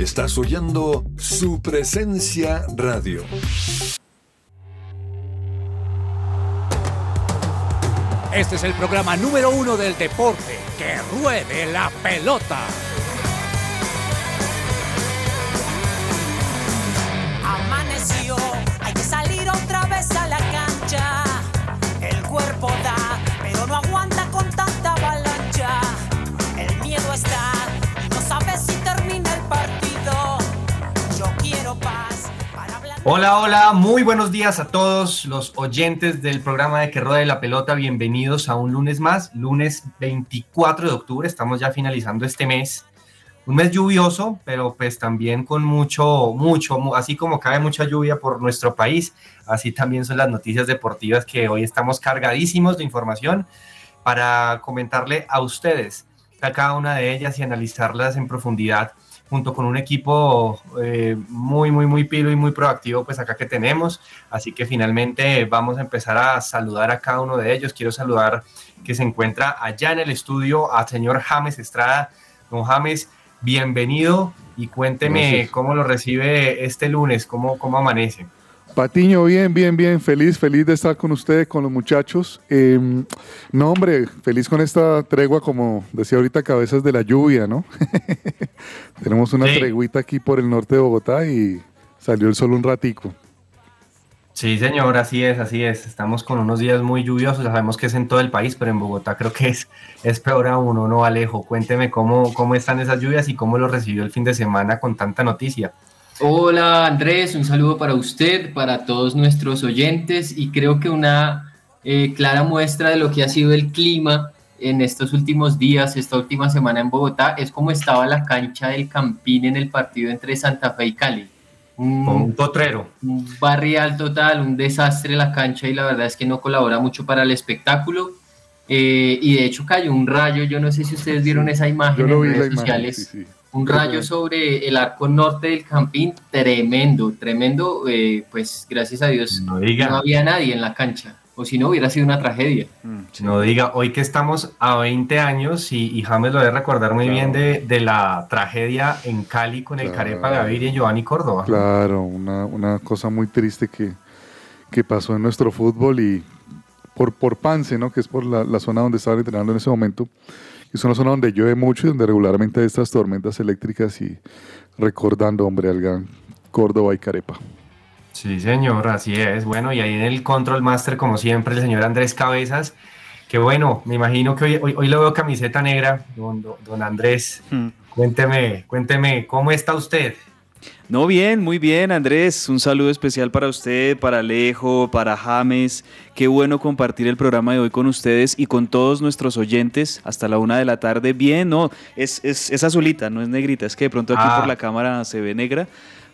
Estás oyendo su presencia radio. Este es el programa número uno del deporte. Que ruede la pelota. Amaneció, hay que salir otra vez a la cancha. El cuerpo da, pero no aguanta con tanta avalancha. El miedo está, y no sabes si termina el partido. Hola, hola, muy buenos días a todos los oyentes del programa de Que Rode la Pelota. Bienvenidos a un lunes más, lunes 24 de octubre. Estamos ya finalizando este mes. Un mes lluvioso, pero pues también con mucho, mucho, mu- así como cae mucha lluvia por nuestro país, así también son las noticias deportivas que hoy estamos cargadísimos de información para comentarle a ustedes cada una de ellas y analizarlas en profundidad junto con un equipo eh, muy, muy, muy pilo y muy proactivo, pues acá que tenemos. Así que finalmente vamos a empezar a saludar a cada uno de ellos. Quiero saludar que se encuentra allá en el estudio a señor James Estrada. Don James, bienvenido y cuénteme Gracias. cómo lo recibe este lunes, cómo, cómo amanece. Patiño, bien, bien, bien, feliz, feliz de estar con ustedes, con los muchachos. Eh, no, hombre, feliz con esta tregua, como decía ahorita, cabezas de la lluvia, ¿no? Tenemos una Sí. treguita aquí por el norte de Bogotá y salió el sol un ratico. Sí, señor, así es, así es. Estamos con unos días muy lluviosos, sabemos que es en todo el país, pero en Bogotá creo que es, es peor aún, ¿o ¿no, Alejo? Cuénteme cómo, cómo están esas lluvias y cómo lo recibió el fin de semana con tanta noticia. Hola Andrés, un saludo para usted, para todos nuestros oyentes y creo que una eh, clara muestra de lo que ha sido el clima en estos últimos días, esta última semana en Bogotá, es como estaba la cancha del Campín en el partido entre Santa Fe y Cali. Un, potrero. un barrial total, un desastre la cancha y la verdad es que no colabora mucho para el espectáculo. Eh, y de hecho cayó un rayo, yo no sé si ustedes vieron esa imagen Yo en vi la redes imagen. sociales sí, sí. Un rayo sobre el arco norte del campín, tremendo, tremendo, eh, pues gracias a Dios No no diga, había nadie en la cancha, o si no hubiera sido una tragedia. no diga, hoy que estamos a 20 años y, y James lo debe recordar muy Claro. bien de, de la tragedia en Cali con el. Carepa Gaviria y Giovanni Córdoba. Claro, una, una cosa muy triste que, que pasó en nuestro fútbol y por, por Pance, ¿no? que es por la, la zona donde estaba entrenando en ese momento. Y es una zona donde llueve mucho y donde regularmente hay estas tormentas eléctricas y recordando, hombre, al gran Córdoba y Carepa. Sí, señor, así es. Bueno, y ahí en el Control Master, como siempre, el señor Andrés Cabezas. Que bueno, me imagino que hoy, hoy, hoy le veo camiseta negra, don, don- don Andrés. Cuénteme, cuénteme, ¿cómo está usted? No, bien, muy bien, Andrés. Un saludo especial para usted, para Alejo, para James. Qué bueno compartir el programa de hoy con ustedes y con todos nuestros oyentes hasta la una de la tarde. Bien, no, es, es, es azulita, no es negrita. Es que de pronto aquí Ah. por la cámara se ve negra.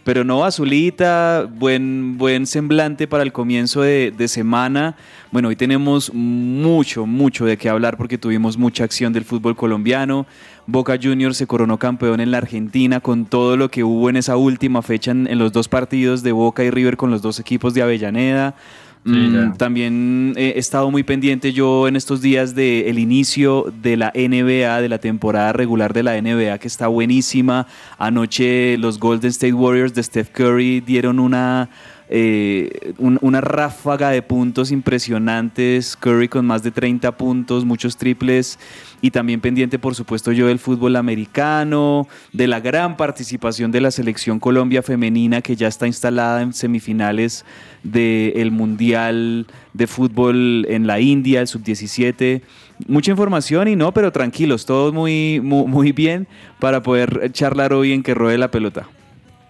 Pero no, azulita, buen, buen semblante para el comienzo de, semana. Bueno, hoy tenemos mucho, mucho de qué hablar porque tuvimos mucha acción del fútbol colombiano. Boca Juniors se coronó campeón en la Argentina con todo lo que hubo en esa última fecha en los dos partidos de Boca y River con los dos equipos de Avellaneda. Sí, Mm, también eh, he estado muy pendiente yo en estos días del inicio de la NBA, de la temporada regular de la NBA, que está buenísima. Anoche los Golden State Warriors de Steph Curry dieron una, eh, un- una ráfaga de puntos impresionantes. Curry con más de 30 puntos, muchos triples. Y también pendiente, por supuesto, yo del fútbol americano, de la gran participación de la selección Colombia femenina que ya está instalada en semifinales del Mundial de Fútbol en la India, el Sub-17. Mucha información y no, pero tranquilos, todos muy, muy, muy bien para poder charlar hoy en que ruede la pelota.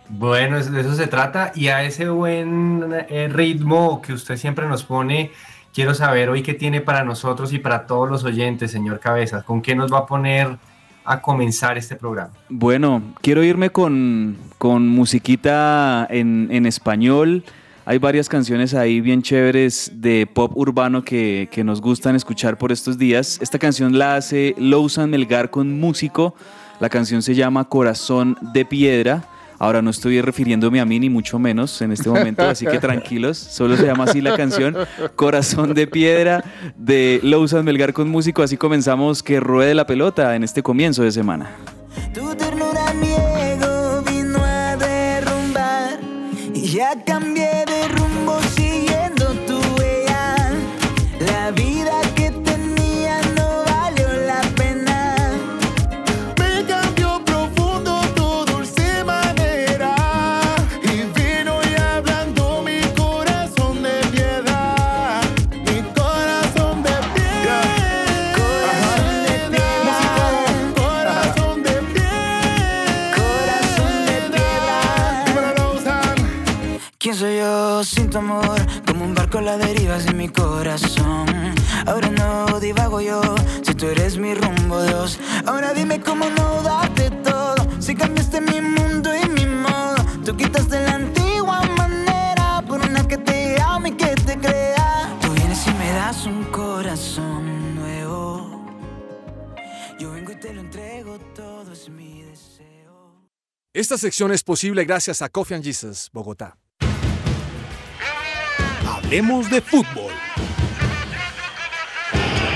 Bueno, de eso se trata. Y a ese buen eh, ritmo que usted siempre nos pone, quiero saber hoy qué tiene para nosotros y para todos los oyentes, señor Cabezas. ¿Con qué nos va a poner a comenzar este programa? Bueno, quiero irme con, con musiquita en, en español. Hay varias canciones ahí bien chéveres de pop urbano que, que nos gustan escuchar por estos días. Esta canción la hace Lousan Melgar con músico. La canción se llama Corazón de Piedra. Ahora no estoy refiriéndome a mí ni mucho menos en este momento, así que tranquilos, solo se llama así la canción, Corazón de Piedra de Lousan Melgar con músico, así comenzamos que ruede la pelota en este comienzo de semana. Tu ternura mi ego vino a derrumbar y a cambiar corazón. Ahora no divago yo, si tú eres mi rumbo Dios. Ahora dime cómo no darte todo. Si cambiaste mi mundo y mi modo. Tú quitaste la antigua manera por una que te ame y que te crea. Tú vienes y me das un corazón nuevo. Yo vengo y te lo entrego, todo es mi deseo. Esta sección es posible gracias a Coffee and Jesus, Bogotá. Hablemos de fútbol.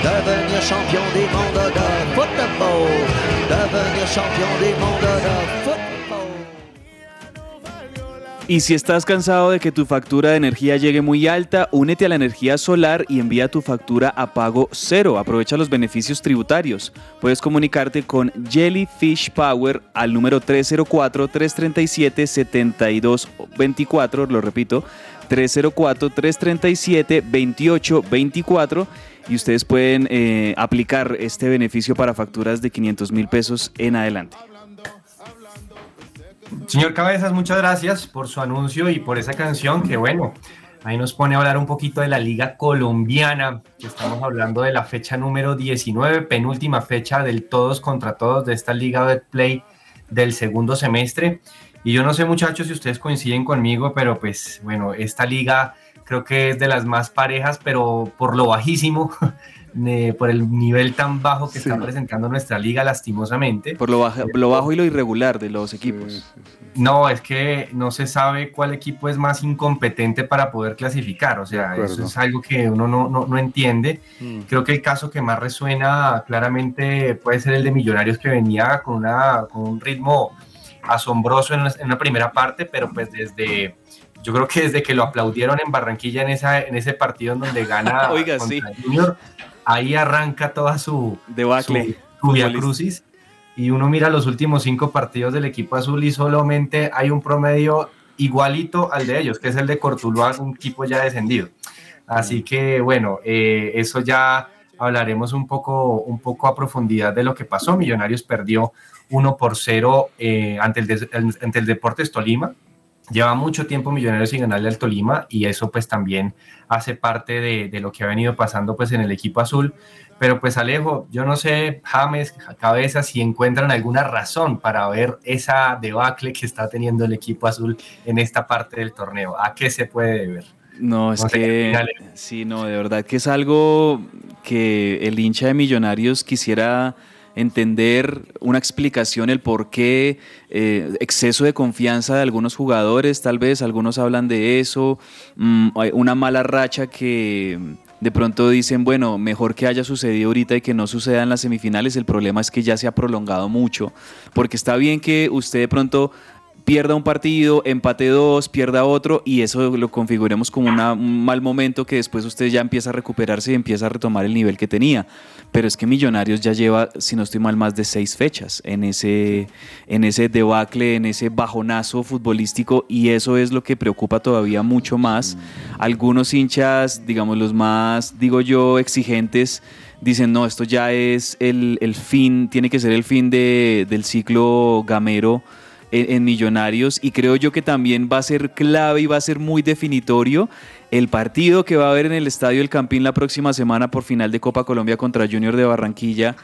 Devenir champion de. Devenir champion de. Y si estás cansado de que tu factura de energía llegue muy alta, únete a la energía solar y envía tu factura a pago cero. Aprovecha los beneficios tributarios. Puedes comunicarte con Jellyfish Power al número 304-337-7224, lo repito, 304-337-2824 y ustedes pueden eh, aplicar este beneficio para facturas de 500 mil pesos en adelante. Señor Cabezas, muchas gracias por su anuncio y por esa canción que bueno, ahí nos pone a hablar un poquito de la Liga Colombiana, estamos hablando de la fecha número 19, penúltima fecha del todos contra todos de esta Liga de Play del segundo semestre. Y yo no sé muchachos si ustedes coinciden conmigo, pero pues bueno, esta liga creo que es de las más parejas, pero por lo bajísimo, eh, por el nivel tan bajo que Sí. está presentando nuestra liga lastimosamente. Por lo, baja- lo bajo y lo irregular de los equipos. Sí, sí, sí. No, es que no se sabe cuál equipo es más incompetente para poder clasificar. O sea, eso es algo que uno no, no, no entiende. Mm. Creo que el caso que más resuena claramente puede ser el de Millonarios que venía con, una, con un ritmo asombroso en, una- en una primera parte, pero pues desde, yo creo que desde que lo aplaudieron en Barranquilla en, esa, en ese partido en donde gana Oiga, sí. Junior, ahí arranca toda su, Debacle. su Via futbolista. Crucis y uno mira los últimos cinco partidos del equipo azul y solamente hay un promedio igualito al de ellos, que es el de Cortuluá, un equipo ya descendido. Así que bueno, eh, eso ya hablaremos un poco, un poco a profundidad de lo que pasó. Millonarios perdió 1 por 0 eh, ante, el ante el Deportes Tolima. Lleva mucho tiempo Millonarios sin ganarle al Tolima y eso pues también hace parte de, de lo que ha venido pasando pues en el equipo azul. Pero pues Alejo, yo no sé, James, Cabeza, si encuentran alguna razón para ver esa debacle que está teniendo el equipo azul en esta parte del torneo. ¿A qué se puede deber? No, es No sé qué que sí, no, de verdad que es algo que el hincha de Millonarios quisiera entender una explicación, el por qué, eh, exceso de confianza de algunos jugadores, tal vez algunos hablan de eso, mm, hay una mala racha que de pronto dicen, bueno, mejor que haya sucedido ahorita y que no suceda en las semifinales, el problema es que ya se ha prolongado mucho, porque está bien que usted de pronto pierda un partido, empate dos, pierda otro y eso lo configuremos como un mal momento que después usted ya empieza a recuperarse y empieza a retomar el nivel que tenía. Pero es que Millonarios ya lleva, si no estoy mal, más de seis fechas en ese, en ese debacle, en ese bajonazo futbolístico y eso es lo que preocupa todavía mucho más. Algunos hinchas, digamos los más, digo yo, exigentes, dicen, no, esto ya es el, el fin, tiene que ser el fin de- del ciclo gamero en, Millonarios y creo yo que también va a ser clave y va a ser muy definitorio el partido que va a haber en el Estadio El Campín la próxima semana por final de Copa Colombia contra Junior de Barranquilla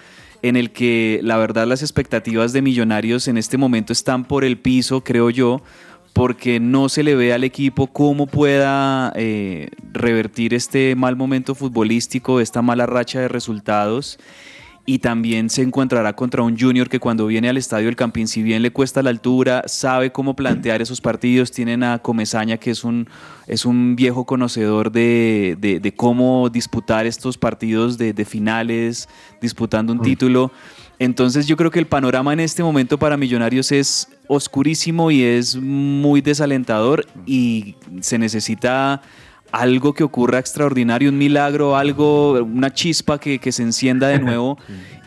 en el que la verdad las expectativas de Millonarios en este momento están por el piso, creo yo, porque no se le ve al equipo cómo pueda eh, revertir este mal momento futbolístico, esta mala racha de resultados. Y también se encontrará contra un Junior que cuando viene al estadio del Campín, si bien le cuesta la altura, sabe cómo plantear esos partidos. Tienen a Comesaña, que es un, es un viejo conocedor de, de- de cómo disputar estos partidos de, de finales, disputando un título. Entonces yo creo que el panorama en este momento para Millonarios es oscurísimo y es muy desalentador y se necesita algo que ocurra extraordinario, un milagro, algo, una chispa que, que se encienda de nuevo.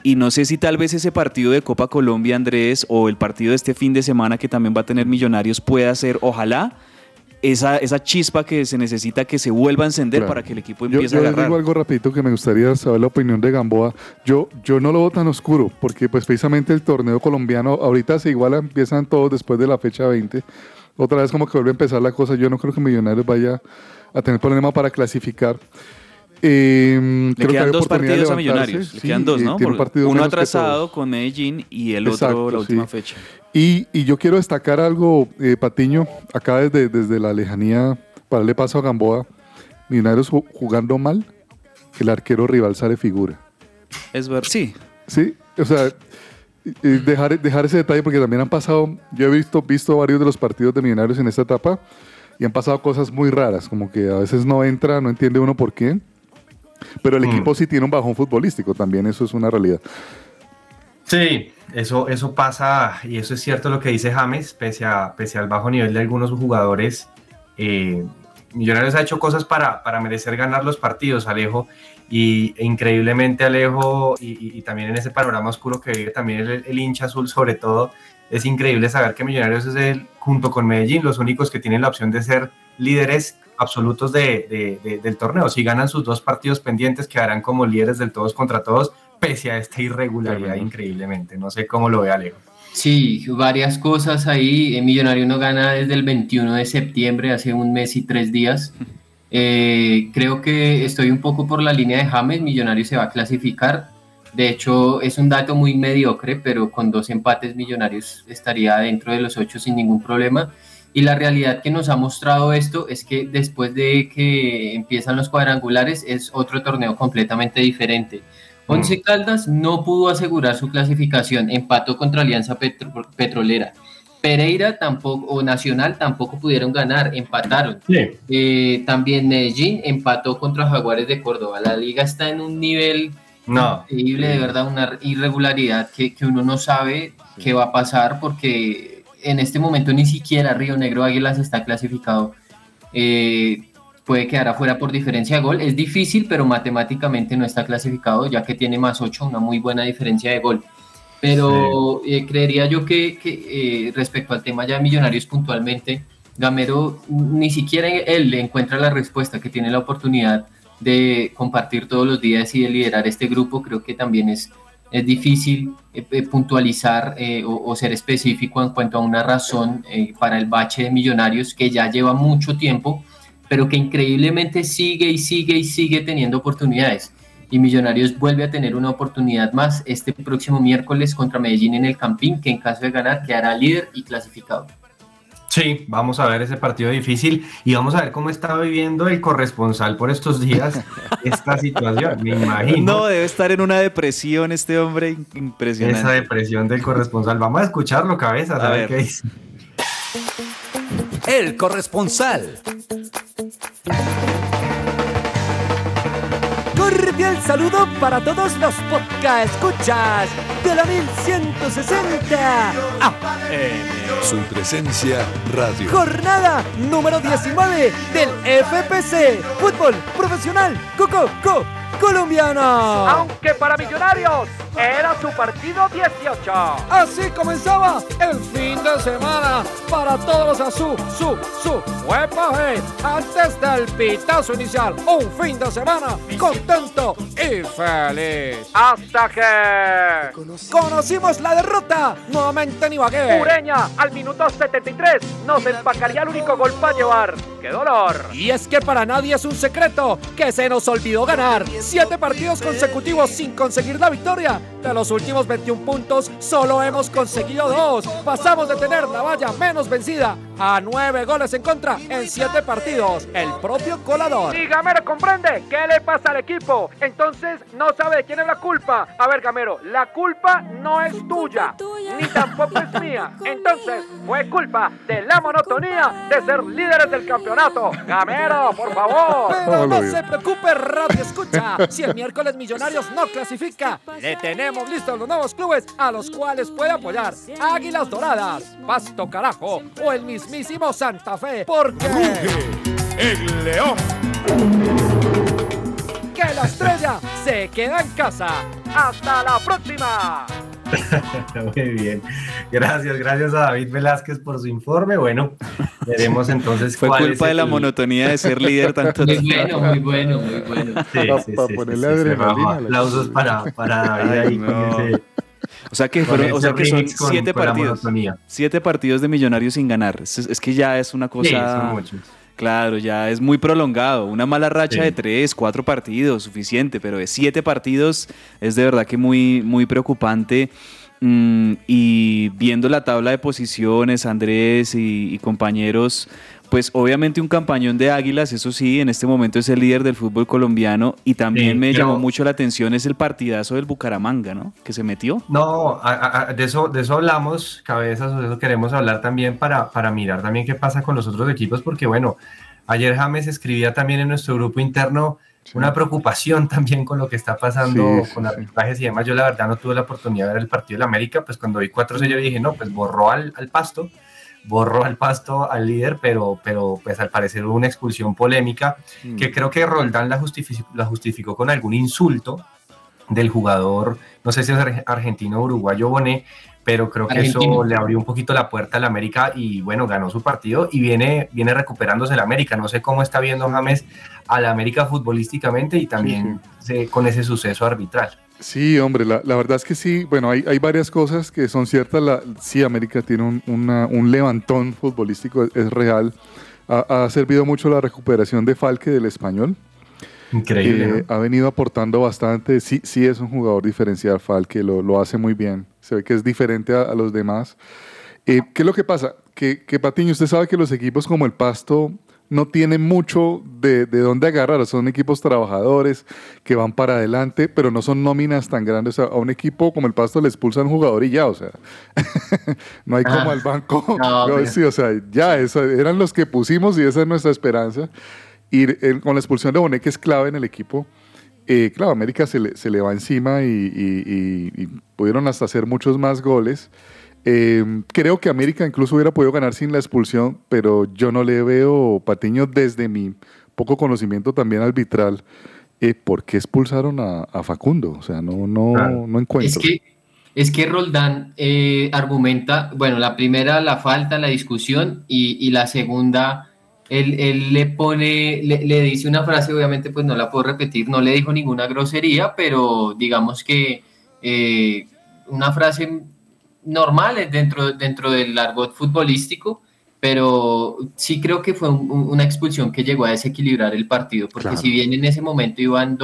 Y no sé si tal vez ese partido de Copa Colombia, Andrés, o el partido de este fin de semana que también va a tener Millonarios pueda ser, ojalá, esa, esa chispa que se necesita que se vuelva a encender Claro. para que el equipo Yo, empiece yo a les agarrar. digo algo rapidito que me gustaría saber la opinión de Gamboa. Yo, yo no lo veo tan oscuro, porque pues precisamente el torneo colombiano ahorita se iguala, empiezan todos después de la fecha 20. Otra vez como que vuelve a empezar la cosa. Yo no creo que Millonarios vaya a tener problema para clasificar. Eh, Le creo quedan dos partidos a Millonarios. Le sí, quedan dos, ¿no? un uno atrasado con Medellín y el otro la última sí. fecha. Y, y yo quiero destacar algo, eh, Patiño, acá desde, desde la lejanía, para darle paso a Gamboa, Millonarios ju- jugando mal, el arquero rival sale figura. Es ver, sí. Sí, o sea, dejar, dejar ese detalle porque también han pasado, yo he visto, visto varios de los partidos de Millonarios en esta etapa y han pasado cosas muy raras, como que a veces no entra, no entiende uno por qué, pero el Mm. equipo sí tiene un bajón futbolístico, también eso es una realidad. Sí, eso, eso pasa y eso es cierto lo que dice James, pese, a, pese al bajo nivel de algunos jugadores. eh, Millonarios ha hecho cosas para, para merecer ganar los partidos, Alejo, y e increíblemente Alejo, y, y- y también en ese panorama oscuro que vive también el, el hincha azul sobre todo, es increíble saber que Millonarios es el, junto con Medellín, los únicos que tienen la opción de ser líderes absolutos de- de- de- del torneo. Si ganan sus dos partidos pendientes, quedarán como líderes del todos contra todos, pese a esta irregularidad increíblemente. No sé cómo lo ve Alejo. Sí, varias cosas ahí. El Millonario no gana desde el 21 de septiembre, hace un mes y tres días. Eh, creo que estoy un poco por la línea de James. Millonario se va a clasificar. De hecho, es un dato muy mediocre, pero con dos empates Millonarios estaría dentro de los ocho sin ningún problema. Y la realidad que nos ha mostrado esto es que después de que empiezan los cuadrangulares es otro torneo completamente diferente. Once Caldas no pudo asegurar su clasificación, empató contra Alianza Petro- Petrolera. Pereira tampoco, o Nacional tampoco pudieron ganar, empataron. Eh, también Medellín empató contra Jaguares de Córdoba. La liga está en un nivel No. increíble, de verdad, una irregularidad que, que uno no sabe qué va a pasar porque en este momento ni siquiera Río Negro Águilas está clasificado. Eh, puede quedar afuera por diferencia de gol. Es difícil, pero matemáticamente no está clasificado, ya que tiene más 8, una muy buena diferencia de gol. Pero eh, creería yo que, que, eh, respecto al tema ya de Millonarios puntualmente, Gamero ni siquiera él le encuentra la respuesta, que tiene la oportunidad de compartir todos los días y de liderar este grupo. Creo que también es, es difícil eh, eh, puntualizar eh, o, o ser específico en cuanto a una razón eh, para el bache de Millonarios que ya lleva mucho tiempo pero que increíblemente sigue y sigue y sigue teniendo oportunidades. Y Millonarios vuelve a tener una oportunidad más este próximo miércoles contra Medellín en el Campín, que en caso de ganar quedará líder y clasificado. Sí, vamos a ver ese partido difícil y vamos a ver cómo está viviendo el corresponsal por estos días esta situación, me imagino. No, debe estar en una depresión este hombre impresionante. Esa depresión del corresponsal. Vamos a escucharlo, cabezas, a, A ver ver. qué dice. El corresponsal. Cordial saludo para todos los podcast escuchas de la 1160. Ah, Su presencia radio. jornada número 19 del FPC Fútbol Profesional Coco Co Colombiano. Aunque para Millonarios era su partido 18. Así comenzaba el fin de semana para todos los azul, su, su, huepaje. Antes del pitazo inicial, un fin de semana contento y feliz. Hasta que Conocimos la derrota nuevamente en Ibagué. Ureña al minuto 73 nos empacaría el único gol para llevar. ¡Qué dolor! Y es que para nadie es un secreto que se nos olvidó ganar. Siete partidos consecutivos sin conseguir la victoria. De los últimos 21 puntos, solo hemos conseguido dos. Pasamos de tener la valla menos vencida a nueve goles en contra en siete partidos. El propio colador. Y Gamero comprende qué le pasa al equipo. Entonces no sabe de quién es la culpa. A ver, Gamero, la culpa no es tuya, ni tampoco es mía. Entonces fue culpa de la monotonía de ser líderes del campeonato. Gamero, por favor. Pero no se preocupe, Radio Escucha. Si el miércoles Millonarios no clasifica, le tenemos listos los nuevos clubes a los cuales puede apoyar. Águilas Doradas, Pasto Carajo o el mismísimo Santa Fe. Porque... el león. Que la estrella se queda en casa. ¡Hasta la próxima! Muy bien. Gracias, gracias a David Velázquez por su informe. Bueno, veremos entonces Fue cuál culpa es de la el- monotonía de ser líder tanto Muy bueno, muy bueno, muy bueno. Sí, Pa- sí, sí, ponerle sí, sí, adrenalina Aplausos para, para David ahí Ay, con no. ese- O sea que, fueron, o sea que son siete con partidos. Siete partidos de Millonarios sin ganar. Es, es que ya es una Sí, cosa. son muchos. Claro, ya es muy prolongado. Una mala racha Sí. de tres, cuatro partidos, suficiente, pero de siete partidos es de verdad que muy, muy preocupante. Mm, y viendo la tabla de posiciones, Andrés y, y compañeros, pues obviamente un campañón de Águilas, eso sí, en este momento es el líder del fútbol colombiano. Y también Sí, me pero- llamó mucho la atención es el partidazo del Bucaramanga, ¿no? Que se metió. No, a- a- a- de eso, de eso hablamos, cabezas, o de eso queremos hablar también para, para mirar también qué pasa con los otros equipos, porque bueno, ayer James escribía también en nuestro grupo interno una preocupación también con lo que está pasando Sí, con arbitrajes y demás. Yo la verdad no tuve la oportunidad de ver el partido de la América, pues cuando vi 4 yo dije, no, pues borró al, al pasto, borró al pasto al líder, pero, pero pues al parecer hubo una expulsión polémica Mm. que creo que Roldán la, justifi- la justificó con algún insulto del jugador, no sé si es ar- argentino o uruguayo Bonet, pero creo que eso le abrió un poquito la puerta al América y bueno, ganó su partido y viene, viene recuperándose el América. No sé cómo está viendo James al América futbolísticamente y también se- con ese suceso arbitral. Sí, hombre, la, la verdad es que sí. Bueno, hay, hay varias cosas que son ciertas. La, sí, América tiene un, una- un levantón futbolístico, es, es real. Ha, ha servido mucho la recuperación de Falque del español. Increíble. Eh, ha venido aportando bastante. Sí, sí es un jugador diferencial, Falque, lo, lo hace muy bien. Se ve que es diferente a, a los demás. Eh, ¿Qué es lo que pasa? Que, que Patiño, usted sabe que los equipos como el Pasto no tienen mucho de, de dónde agarrar. Son equipos trabajadores que van para adelante, pero no son nóminas tan grandes. O sea, a un equipo como el Pasto le expulsan un jugador y ya, o sea, no hay como Ah. al banco. No, No, sí, o sea, ya, eso, eran los que pusimos y esa es nuestra esperanza. Y el- con la expulsión de Bonet, que es clave en el equipo, eh, claro, América se le, se le va encima y, y- y- y pudieron hasta hacer muchos más goles. Eh, creo que América incluso hubiera podido ganar sin la expulsión, pero yo no le veo, Patiño, desde mi poco conocimiento también arbitral, eh, ¿por qué expulsaron a, a Facundo? O sea, no, no, Claro. no encuentro. Es que, es que Roldán eh, argumenta, bueno, la primera la falta, la discusión, y, y la segunda, él, él le pone, le, le dice una frase, obviamente pues no la puedo repetir, no le dijo ninguna grosería, pero digamos que eh, una frase normal dentro, dentro del argot futbolístico, pero sí creo que fue un- un- una expulsión que llegó a desequilibrar el partido, porque Claro. si bien en ese momento iban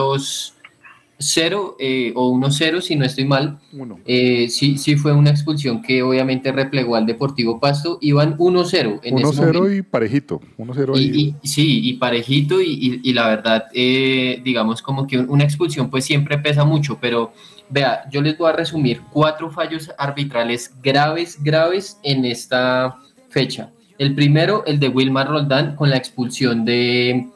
2-0 eh, o 1-0, si no estoy mal, eh, sí, sí fue una expulsión que obviamente replegó al Deportivo Pasto, iban 1-0 en ese 1-0 momento. y parejito. 1-0 ahí. Y, y- sí, y parejito, y, y- y la verdad, eh, digamos como que un- una expulsión pues siempre pesa mucho, pero vea, yo les voy a resumir cuatro fallos arbitrales graves, graves en esta fecha. El primero, el de Wilmar Roldán con la expulsión de,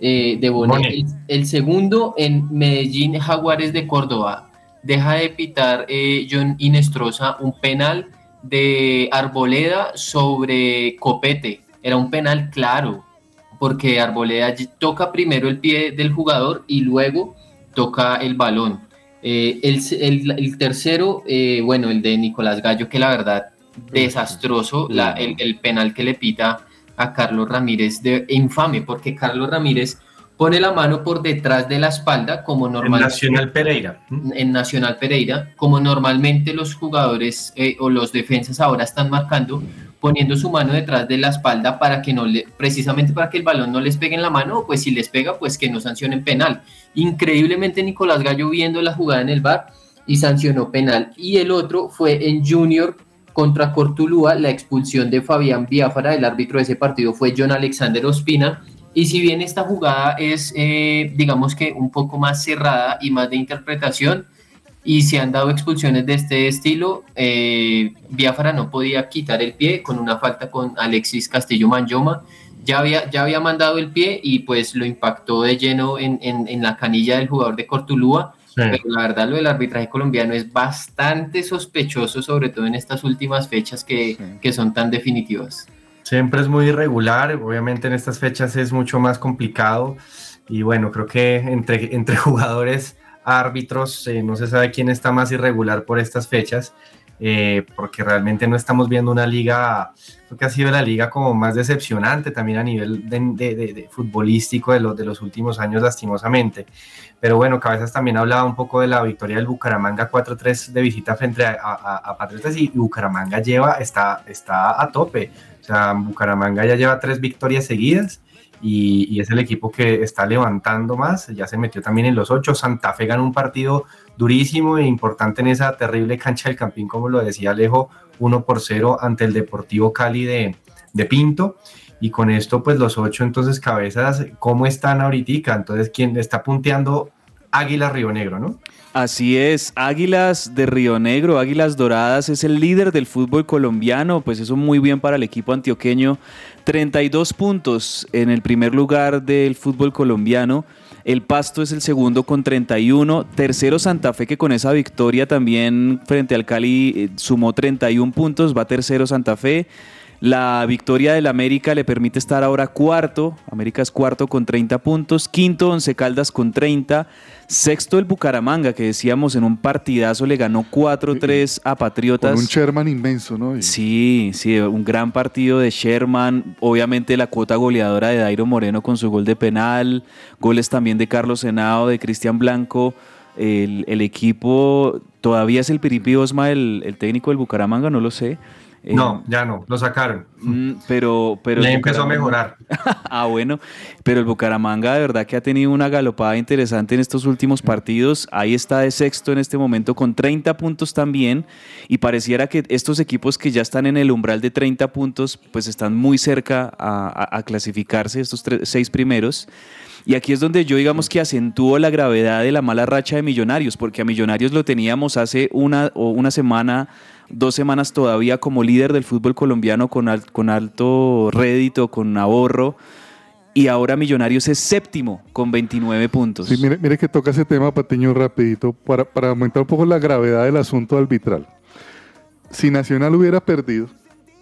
eh, de Bonet. El, el segundo, en Medellín Jaguares de Córdoba, deja de pitar eh, John Inestrosa un penal de Arboleda sobre Copete. Era un penal claro, porque Arboleda toca primero el pie del jugador y luego toca el balón. Eh, el, el- el tercero, eh, bueno, el de Nicolás Gallo, que la verdad, desastroso, la- el, el penal que le pita a Carlos Ramírez, de, infame, porque Carlos Ramírez pone la mano por detrás de la espalda, como En normalmente Nacional Pereira. en Nacional Pereira, como normalmente los jugadores eh, o los defensas ahora están marcando, poniendo su mano detrás de la espalda para que no le, precisamente para que el balón no les pegue en la mano, o pues si les pega, pues que no sancionen penal. Increíblemente Nicolás Gallo viendo la jugada en el bar y sancionó penal. Y el otro fue en Junior contra Cortulúa, la expulsión de Fabián Biafara, el árbitro de ese partido fue John Alexander Ospina, y si bien esta jugada es, eh, digamos que un poco más cerrada y más de interpretación, y se han dado expulsiones de este estilo, eh, Biafara no podía quitar el pie con una falta con Alexis Castillo Manjoma. Ya había, ya había mandado el pie y pues lo impactó de lleno en, en- en la canilla del jugador de Cortulúa. Pero la verdad lo del arbitraje colombiano es bastante sospechoso, sobre todo en estas últimas fechas que, que son tan definitivas. Siempre es muy irregular, obviamente en estas fechas es mucho más complicado y bueno, creo que entre, entre jugadores, árbitros, eh, no se sabe quién está más irregular por estas fechas, eh, porque realmente no estamos viendo una liga, creo que ha sido la liga como más decepcionante también a nivel de, futbolístico de los, de los últimos años lastimosamente. Pero bueno, Cabezas también hablaba un poco de la victoria del Bucaramanga 4-3 de visita frente a, a, Patriotas y Bucaramanga lleva, está, está a tope. O sea, Bucaramanga ya lleva tres victorias seguidas y, es el equipo que está levantando más, ya se metió también en los ocho, Santa Fe ganó un partido durísimo e importante en esa terrible cancha del Campín, como lo decía Alejo, 1 por 0 ante el Deportivo Cali de, de Pinto, y con esto pues los ocho entonces cabezas, ¿cómo están ahorita? Entonces, ¿quién está punteando Águilas Río Negro, ¿no? Así es, Águilas de Río Negro, Águilas Doradas es el líder del fútbol colombiano, pues eso muy bien para el equipo antioqueño. 32 puntos en el primer lugar del fútbol colombiano. El Pasto es el segundo con 31. Tercero Santa Fe que con esa victoria también frente al Cali eh, sumó 31 puntos. Va tercero Santa Fe. La victoria del América le permite estar ahora cuarto. América es cuarto con 30 puntos. Quinto, Once Caldas con 30. Sexto, el Bucaramanga, que decíamos en un partidazo le ganó 4-3 a Patriotas. Con un Sherman inmenso, ¿no? Sí, sí, un gran partido de Sherman. Obviamente la cuota goleadora de Dairo Moreno con su gol de penal. Goles también de Carlos Senado, de Cristian Blanco. El, equipo todavía es el Piripi Osma, el, el técnico del Bucaramanga, no lo sé. No, ya no, lo sacaron. Mm, pero, pero Le empezó a mejorar. ah, bueno, pero el Bucaramanga de verdad que ha tenido una galopada interesante en estos últimos partidos. Ahí está de sexto en este momento con 30 puntos también. Y pareciera que estos equipos que ya están en el umbral de 30 puntos, pues están muy cerca a, clasificarse, estos seis primeros. Y aquí es donde yo digamos que acentúo la gravedad de la mala racha de Millonarios, porque a Millonarios lo teníamos hace una, o una semana dos semanas todavía como líder del fútbol colombiano con, con alto rédito, con ahorro. Y ahora Millonarios es séptimo con 29 puntos. Sí, mire, mire que toca ese tema, Patiño, rapidito, para, para aumentar un poco la gravedad del asunto arbitral. Si Nacional hubiera perdido,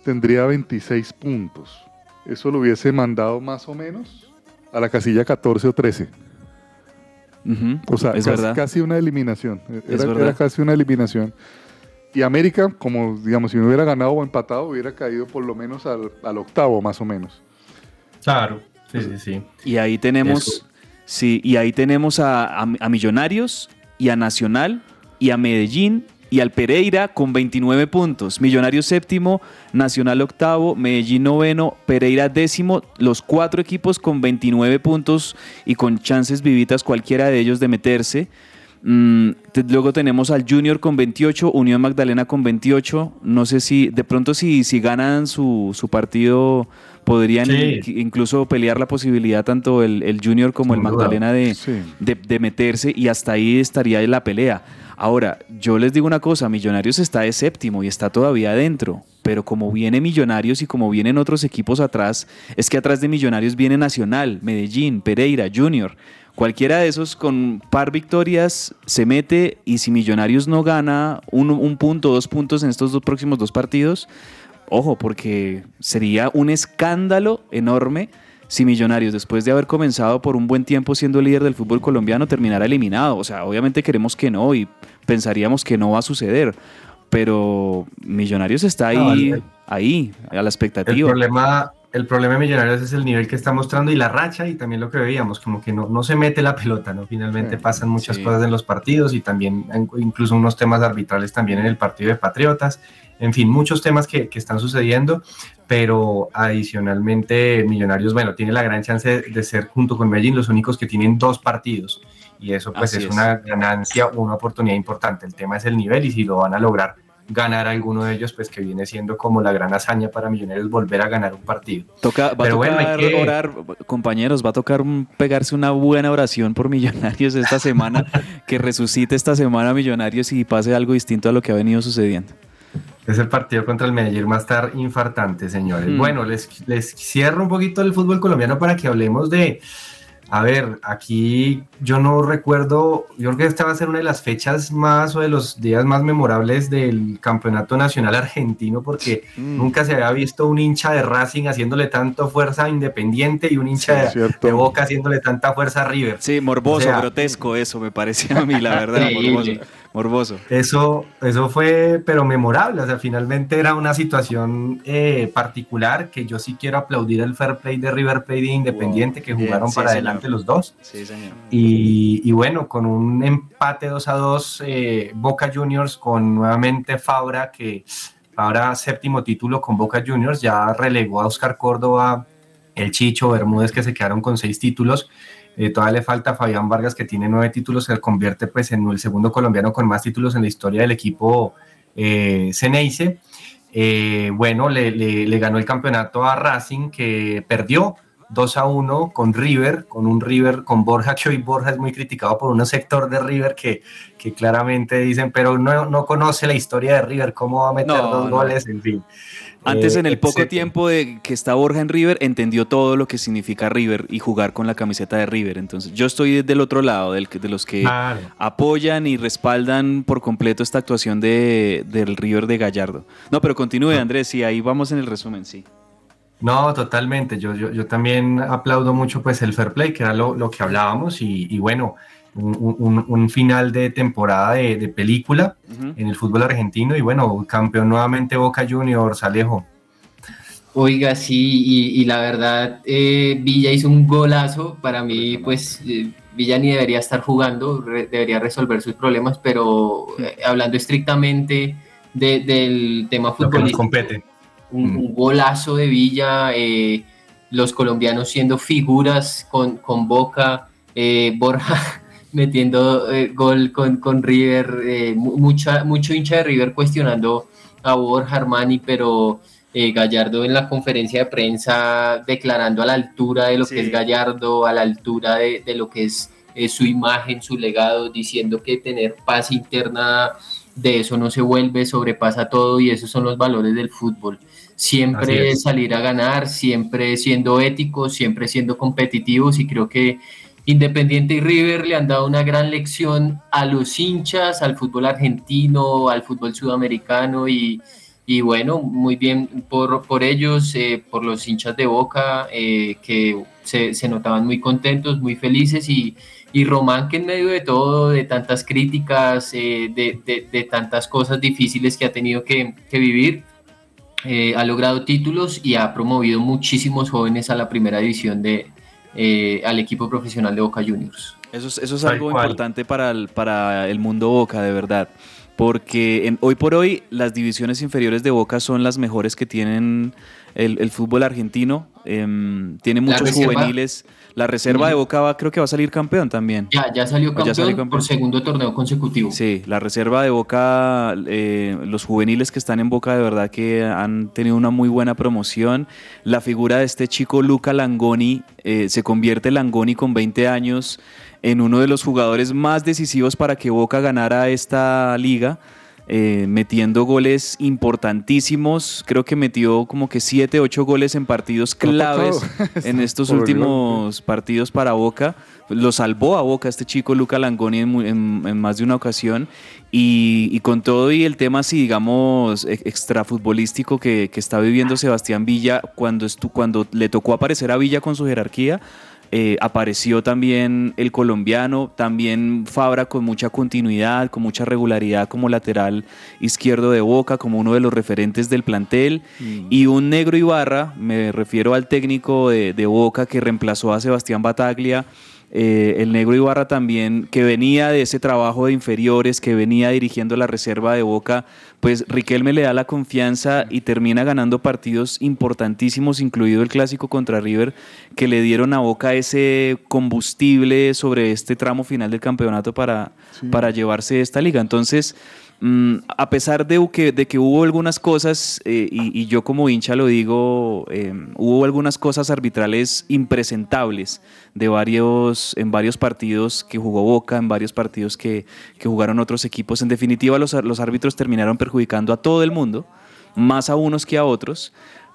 tendría 26 puntos. Eso lo hubiese mandado más o menos a la casilla 14 o 13. O sea, es casi, casi, una eliminación. Era, era, casi una eliminación. Y América, como digamos, si no hubiera ganado o empatado, hubiera caído por lo menos al, octavo, más o menos. Claro, sí, sí, sí. Y ahí tenemos, sí, y ahí tenemos a, a, Millonarios y a Nacional y a Medellín y al Pereira con 29 puntos. Millonarios séptimo, Nacional octavo, Medellín noveno, Pereira décimo, los cuatro equipos con 29 puntos y con chances vivitas cualquiera de ellos de meterse. Mm, luego tenemos al Junior con 28, Unión Magdalena con 28. No sé si de pronto si, si ganan su, su partido podrían incluso pelear la posibilidad tanto el, Junior como el Magdalena de, de, meterse y hasta ahí estaría la pelea. Ahora, yo les digo una cosa, Millonarios está de séptimo y está todavía adentro, pero como viene Millonarios y como vienen otros equipos atrás, es que atrás de Millonarios viene Nacional, Medellín, Pereira, Junior. Cualquiera de esos con par victorias se mete y si Millonarios no gana un, un punto, dos puntos en estos dos próximos dos partidos, ojo, porque sería un escándalo enorme si Millonarios, después de haber comenzado por un buen tiempo siendo líder del fútbol colombiano, terminara eliminado. O sea, obviamente queremos que no y pensaríamos que no va a suceder. Pero Millonarios está ahí, ahí, a la expectativa. El problema, el problema de Millonarios es el nivel que está mostrando y la racha y también lo que veíamos, como que no, no se mete la pelota, ¿no? Finalmente pasan muchas cosas en los partidos y también incluso unos temas arbitrales también en el partido de Patriotas. En fin, muchos temas que, que están sucediendo, pero adicionalmente Millonarios, bueno, tiene la gran chance de, ser junto con Medellín los únicos que tienen dos partidos y eso pues es, es una ganancia, una oportunidad importante. El tema es el nivel y si lo van a lograr ganar alguno de ellos, pues que viene siendo como la gran hazaña para Millonarios volver a ganar un partido. Toca, va a tocar orar, compañeros, va a tocar pegarse una buena oración por Millonarios esta semana, que resucite esta semana Millonarios y pase algo distinto a lo que ha venido sucediendo. Es el partido contra el Medellín, va a estar infartante, señores. Mm. Bueno, les, les cierro un poquito el fútbol colombiano para que hablemos de A ver, aquí yo no recuerdo, yo creo que esta va a ser una de las fechas más o de los días más memorables del Campeonato Nacional Argentino porque Mm. nunca se había visto un hincha de Racing haciéndole tanto fuerza a Independiente y un hincha Sí, de, Boca haciéndole tanta fuerza a River. Sí, morboso, O sea, grotesco eso, me parece a mí, la verdad, morboso. Morboso. Eso, eso fue, pero memorable. O sea, finalmente era una situación eh, particular que yo sí quiero aplaudir el fair play de River Plate e Independiente que jugaron sí, para señor. adelante los dos. Sí, señor. Y, y bueno, con un empate 2 a 2, eh, Boca Juniors con nuevamente Fabra, que ahora séptimo título con Boca Juniors, ya relegó a Oscar Córdoba, el Chicho, Bermúdez, que se quedaron con seis títulos. Eh, todavía le falta a Fabián Vargas, que tiene nueve títulos, se convierte pues, en el segundo colombiano con más títulos en la historia del equipo eh, Ceneice. Eh, bueno, le, le- le ganó el campeonato a Racing, que perdió 2 a 1 con River, con un River con Borja, que hoy Borja es muy criticado por un sector de River que, que claramente dicen, pero no, no conoce la historia de River, cómo va a meter No, dos no. goles, en fin. Antes, Eh, en el poco etcétera. tiempo de que está Borja en River, entendió todo lo que significa River y jugar con la camiseta de River. Entonces, yo estoy del otro lado, del, de los que Claro. apoyan y respaldan por completo esta actuación de, del River de Gallardo. No, pero continúe, Andrés, sí, ahí vamos en el resumen, sí. No, totalmente. Yo, yo, yo también aplaudo mucho pues el fair play, que era lo, lo que hablábamos, y, y bueno, un, un- un final de temporada de, de película en el fútbol argentino, y bueno, campeón nuevamente Boca Juniors, Alejo. Oiga, sí, y, y la verdad, eh, Villa hizo un golazo. Para mí, pues, eh, Villa ni debería estar jugando, re- debería resolver sus problemas, pero eh, hablando estrictamente de- del tema futbolístico, compete. un, un golazo de Villa, eh, los colombianos siendo figuras con, con Boca, eh, Borja metiendo eh, gol con, con River, eh, mu- mucha, mucho hincha de River cuestionando a Borja Armani, pero eh, Gallardo en la conferencia de prensa declarando a la altura de lo que es Gallardo, a la altura de, de lo que es eh, su imagen, su legado, diciendo que tener paz interna de eso no se vuelve, sobrepasa todo y esos son los valores del fútbol. Siempre salir a ganar, siempre siendo éticos, siempre siendo competitivos y creo que Independiente y River le han dado una gran lección a los hinchas, al fútbol argentino, al fútbol sudamericano y, y bueno, muy bien por, por ellos, eh, por los hinchas de Boca eh, que se, notaban muy contentos, muy felices y, y Román que en medio de todo, de tantas críticas, eh, de, de- tantas cosas difíciles que ha tenido que, que vivir, ha logrado títulos y ha promovido muchísimos jóvenes a la primera división de, eh, al equipo profesional de Boca Juniors. Eso es, eso es algo cual. importante para el, para el mundo Boca, de verdad. Porque en- hoy por hoy las divisiones inferiores de Boca son las mejores que tienen el, el fútbol argentino. Em, tiene muchos juveniles. La reserva de Boca va, creo que va a salir campeón también. Ya, ya salió ¿O campeón, ya salió campeón? por segundo torneo consecutivo. Sí, la reserva de Boca, eh, los juveniles que están en Boca de verdad que han tenido una muy buena promoción. La figura de este chico Luca Langoni, eh, se convierte Langoni con 20 años en uno de los jugadores más decisivos para que Boca ganara esta liga. Eh, metiendo goles importantísimos, creo que metió como que 7, 8 goles en partidos claves en estos últimos partidos para Boca. Lo salvó a Boca este chico Luca Langoni en, en- en más de una ocasión. Y, y con todo y el tema así, digamos, e- extrafutbolístico que, que está viviendo Sebastián Villa, cuando, estu- cuando le tocó aparecer a Villa con su jerarquía, eh, apareció también el colombiano, también Fabra con mucha continuidad, con mucha regularidad como lateral izquierdo de Boca, como uno de los referentes del plantel. Y un negro Ibarra, me refiero al técnico de, de Boca que reemplazó a Sebastián Bataglia. Eh, el negro Ibarra también, que venía de ese trabajo de inferiores, que venía dirigiendo la reserva de Boca, pues Riquelme le da la confianza y termina ganando partidos importantísimos, incluido el clásico contra River, que le dieron a Boca ese combustible sobre este tramo final del campeonato para, para llevarse esta liga. Entonces, mm, a pesar de que, hubo algunas cosas, eh, y, yo como hincha lo digo, eh, hubo algunas cosas arbitrales impresentables de varios, en varios partidos que jugó Boca, en varios partidos que, jugaron otros equipos. En definitiva, los, árbitros terminaron perjudicando a todo el mundo, más a unos que a otros.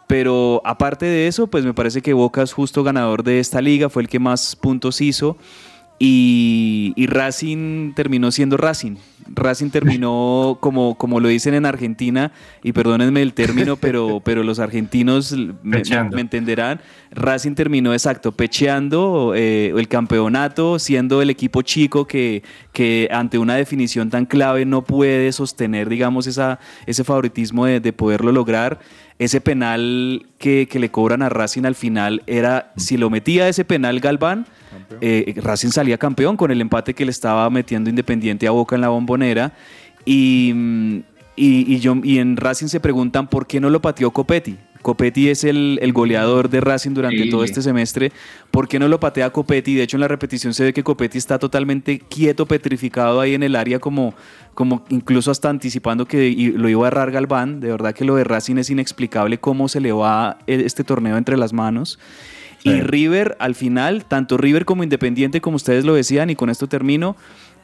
Pero aparte de eso, pues me parece que Boca es justo ganador de esta liga, fue el que más puntos hizo. Y, Racing terminó siendo Racing. Racing terminó, como, como lo dicen en Argentina, y perdónenme el término, pero, pero los argentinos me, me, entenderán. Racing terminó exacto, pecheando eh, el campeonato, siendo el equipo chico que, que ante una definición tan clave no puede sostener, digamos, esa, ese favoritismo de, de poderlo lograr ese penal que, que, le cobran a Racing al final era, si lo metía ese penal Galván, eh, Racing salía campeón con el empate que le estaba metiendo Independiente a Boca en la bombonera. Y, y, y, yo, y en Racing se preguntan por qué no lo pateó Copetti. Copetti es el, el goleador de Racing durante sí. todo este semestre. ¿Por qué no lo patea Copetti? De hecho, en la repetición se ve que Copetti está totalmente quieto, petrificado ahí en el área, como, como incluso hasta anticipando que lo iba a errar Galván. De verdad que lo de Racing es inexplicable cómo se le va este torneo entre las manos. Sí. Y River, al final, tanto River como Independiente, como ustedes lo decían, y con esto termino,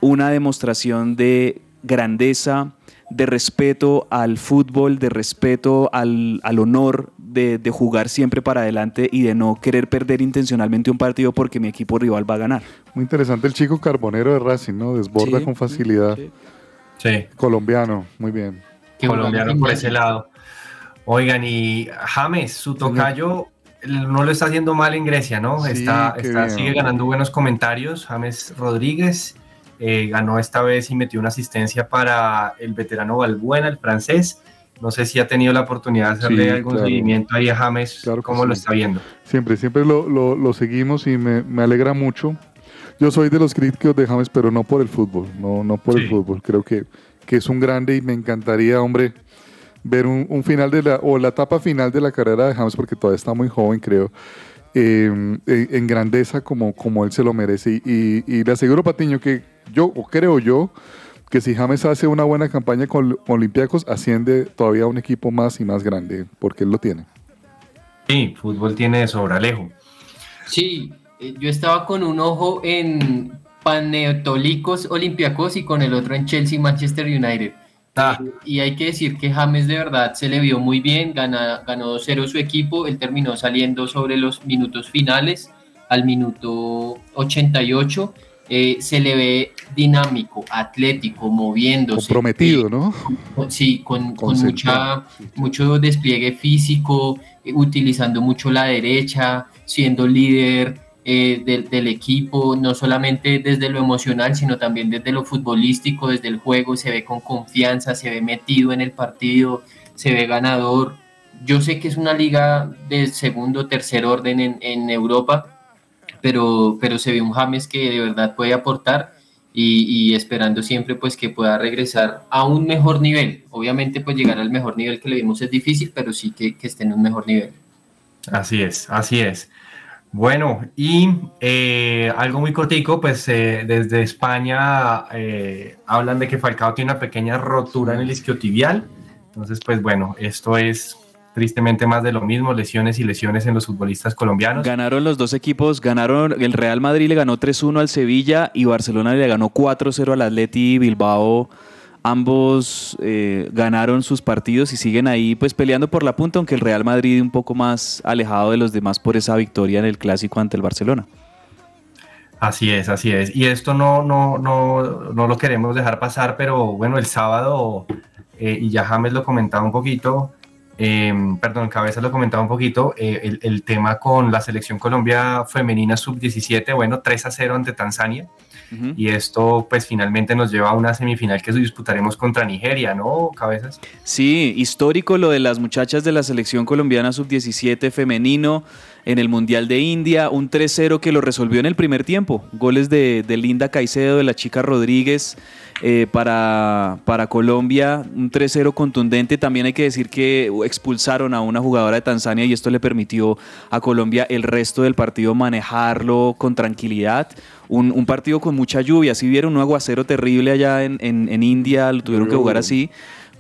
una demostración de grandeza, de respeto al fútbol, de respeto al, al honor, de, de, jugar siempre para adelante y de no querer perder intencionalmente un partido porque mi equipo rival va a ganar. Muy interesante el chico carbonero de Racing, ¿no? Desborda sí, con facilidad. Sí, sí. Colombiano, muy bien. Colombiano por ese lado. Oigan, y James, su tocayo no lo está haciendo mal en Grecia, ¿no? Sí, está, está sigue ganando buenos comentarios. James Rodríguez eh, ganó esta vez y metió una asistencia para el veterano Balbuena, el francés. No sé si ha tenido la oportunidad de hacerle sí, algún claro. seguimiento ahí a James, claro cómo sí. lo está viendo. Siempre, siempre lo, lo, lo seguimos y me, me, alegra mucho. Yo soy de los críticos de James, pero no por el fútbol, no, no por sí. el fútbol. Creo que, que es un grande y me encantaría, hombre, ver un, un, final de la, o la etapa final de la carrera de James, porque todavía está muy joven, creo, eh, en grandeza como, como él se lo merece. Y, y, y, le aseguro, Patiño, que yo, o creo yo, que si James hace una buena campaña con Olympiacos, asciende todavía a un equipo más y más grande, porque él lo tiene. Sí, fútbol tiene de sobralejo. Sí, eh, yo estaba con un ojo en Paneotolicos Olympiacos y con el otro en Chelsea Manchester United. Ah. Y hay que decir que James de verdad se le vio muy bien, gana, ganó 2-0 su equipo, él terminó saliendo sobre los minutos finales, al minuto 88, eh, se le ve dinámico, atlético, moviéndose. Comprometido, ¿no? Sí, con, con mucha, mucho despliegue físico, eh, utilizando mucho la derecha, siendo líder, eh, del, del, equipo, no solamente desde lo emocional, sino también desde lo futbolístico, desde el juego, se ve con confianza, se ve metido en el partido, se ve ganador. Yo sé que es una liga de segundo, tercer orden en, en Europa, pero, pero se ve un James que de verdad puede aportar y, y, esperando siempre pues que pueda regresar a un mejor nivel. Obviamente pues llegar al mejor nivel que le vimos es difícil, pero sí que, que esté en un mejor nivel. Así es, así es. Bueno, y eh, algo muy cortico, pues eh, desde España eh, hablan de que Falcao tiene una pequeña rotura en el isquiotibial. Entonces, pues bueno, esto es tristemente más de lo mismo, lesiones y lesiones en los futbolistas colombianos. Ganaron los dos equipos, ganaron, el Real Madrid le ganó 3-1 al Sevilla y Barcelona le ganó 4-0 al Atleti Bilbao ambos eh, ganaron sus partidos y siguen ahí pues peleando por la punta, aunque el Real Madrid un poco más alejado de los demás por esa victoria en el clásico ante el Barcelona. Así es, así es. Y esto no, no, no, no lo queremos dejar pasar, pero bueno, el sábado, eh, y ya James lo comentaba un poquito, eh, perdón, Cabeza lo comentaba un poquito, eh, el, el, tema con la selección Colombia femenina sub-17, bueno, 3 a 0 ante Tanzania. Y esto pues finalmente nos lleva a una semifinal que disputaremos contra Nigeria, ¿no, Cabezas? Sí, histórico lo de las muchachas de la selección colombiana sub-17 femenino en el Mundial de India, un 3-0 que lo resolvió en el primer tiempo, goles de, de Linda Caicedo, de la chica Rodríguez eh, para, para Colombia, un 3-0 contundente, también hay que decir que expulsaron a una jugadora de Tanzania y esto le permitió a Colombia el resto del partido manejarlo con tranquilidad, un, un, partido con mucha lluvia. Si vieron un aguacero terrible allá en, en, en India, lo tuvieron que jugar así.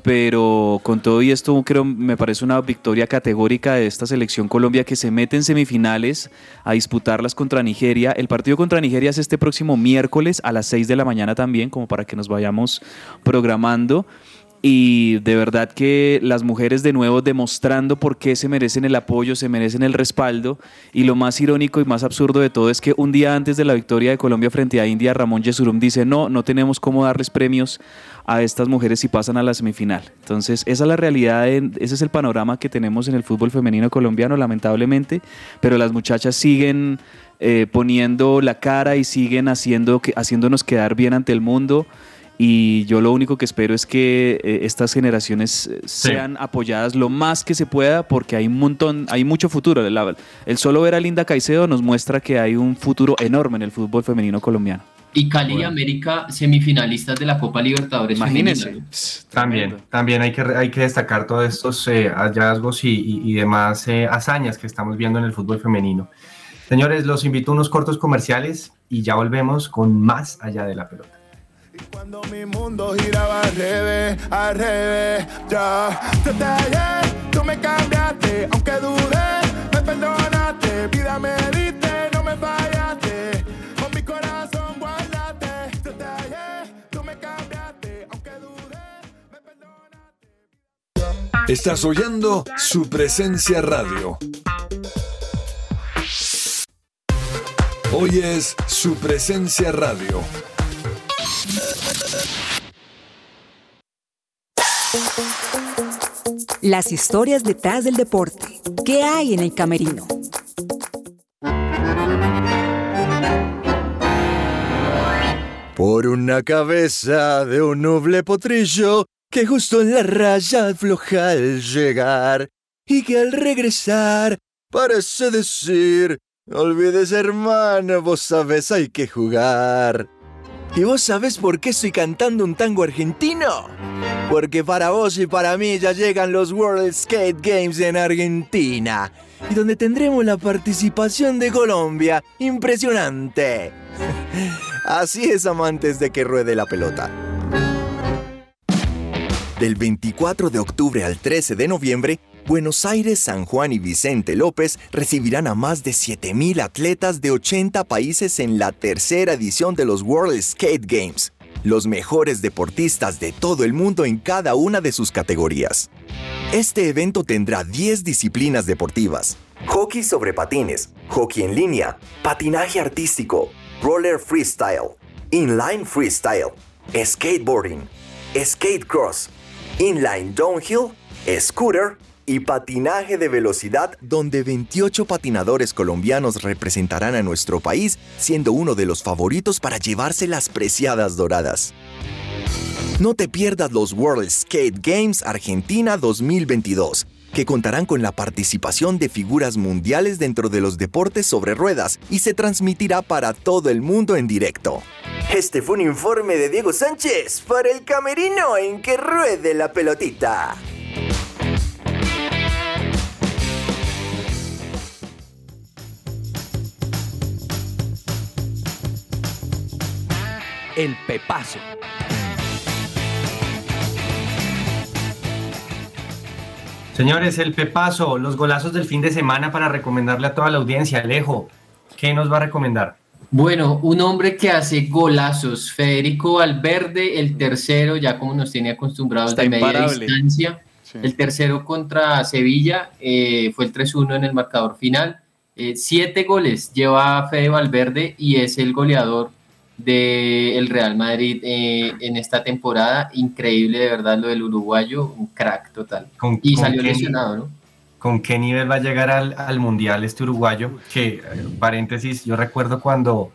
Pero con todo y esto, creo me parece una victoria categórica de esta selección Colombia que se mete en semifinales a disputarlas contra Nigeria. El partido contra Nigeria es este próximo miércoles a las 6 de la mañana también, como para que nos vayamos programando. Y de verdad que las mujeres de nuevo demostrando por qué se merecen el apoyo, se merecen el respaldo y lo más irónico y más absurdo de todo es que un día antes de la victoria de Colombia frente a India, Ramón Yesurum dice no, no tenemos cómo darles premios a estas mujeres si pasan a la semifinal. Entonces, esa es la realidad, ese es el panorama que tenemos en el fútbol femenino colombiano, lamentablemente, pero las muchachas siguen eh, poniendo la cara y siguen haciendo, haciéndonos quedar bien ante el mundo. Y yo lo único que espero es que eh, estas generaciones eh, sean apoyadas lo más que se pueda porque hay un montón, hay mucho futuro. El, el solo ver a Linda Caicedo nos muestra que hay un futuro enorme en el fútbol femenino colombiano. Y Cali y América semifinalistas de la Copa Libertadores. Imagínense. También, también hay que, hay que destacar todos estos eh, hallazgos y, y, demás hazañas que estamos viendo en el fútbol femenino. Señores, los invito a unos cortos comerciales y ya volvemos con más allá de la pelota. Y cuando mi mundo giraba al revés, al revés, ya te tallé, tú me cambiaste, aunque dudé, me perdonaste, vida me diste, no me fallaste, con mi corazón guardaste, te tallé, tú me cambiaste, aunque dudé, me perdonaste. Estás oyendo su presencia radio. Hoy es su presencia radio. Las historias detrás del deporte. ¿Qué hay en el camerino? Por una cabeza de un noble potrillo que justo en la raya afloja al llegar y que al regresar parece decir, olvides hermano, vos sabes hay que jugar. ¿Y vos sabés por qué estoy cantando un tango argentino? Porque para vos y para mí ya llegan los World Skate Games en Argentina, y donde tendremos la participación de Colombia. Impresionante. Así es, amantes de que ruede la pelota. Del 24 de octubre al 13 de noviembre, Buenos Aires, San Juan y Vicente López recibirán a más de 7.000 atletas de 80 países en la tercera edición de los World Skate Games, los mejores deportistas de todo el mundo en cada una de sus categorías. Este evento tendrá 10 disciplinas deportivas. Hockey sobre patines, hockey en línea, patinaje artístico, roller freestyle, inline freestyle, skateboarding, skate cross, inline downhill, scooter y patinaje de velocidad, donde 28 patinadores colombianos representarán a nuestro país, siendo uno de los favoritos para llevarse las preciadas doradas. No te pierdas los World Skate Games Argentina 2022, que contarán con la participación de figuras mundiales dentro de los deportes sobre ruedas y se transmitirá para todo el mundo en directo. Este fue un informe de Diego Sánchez para el camerino en que ruede la pelotita. El Pepazo. Señores, el Pepazo, los golazos del fin de semana para recomendarle a toda la audiencia. Alejo, ¿qué nos va a recomendar? Bueno, un hombre que hace golazos, Federico Valverde, el tercero, ya como nos tiene acostumbrados Está de media imparable. distancia. Sí. El tercero contra Sevilla eh, fue el 3-1 en el marcador final. Eh, siete goles lleva Fede Valverde y es el goleador del Real Madrid eh, en esta temporada. Increíble, de verdad, lo del uruguayo, un crack total. Con- y con salió qué- lesionado, ¿no? ¿Con qué nivel va a llegar al, al Mundial este uruguayo? Que, eh, paréntesis, yo recuerdo cuando,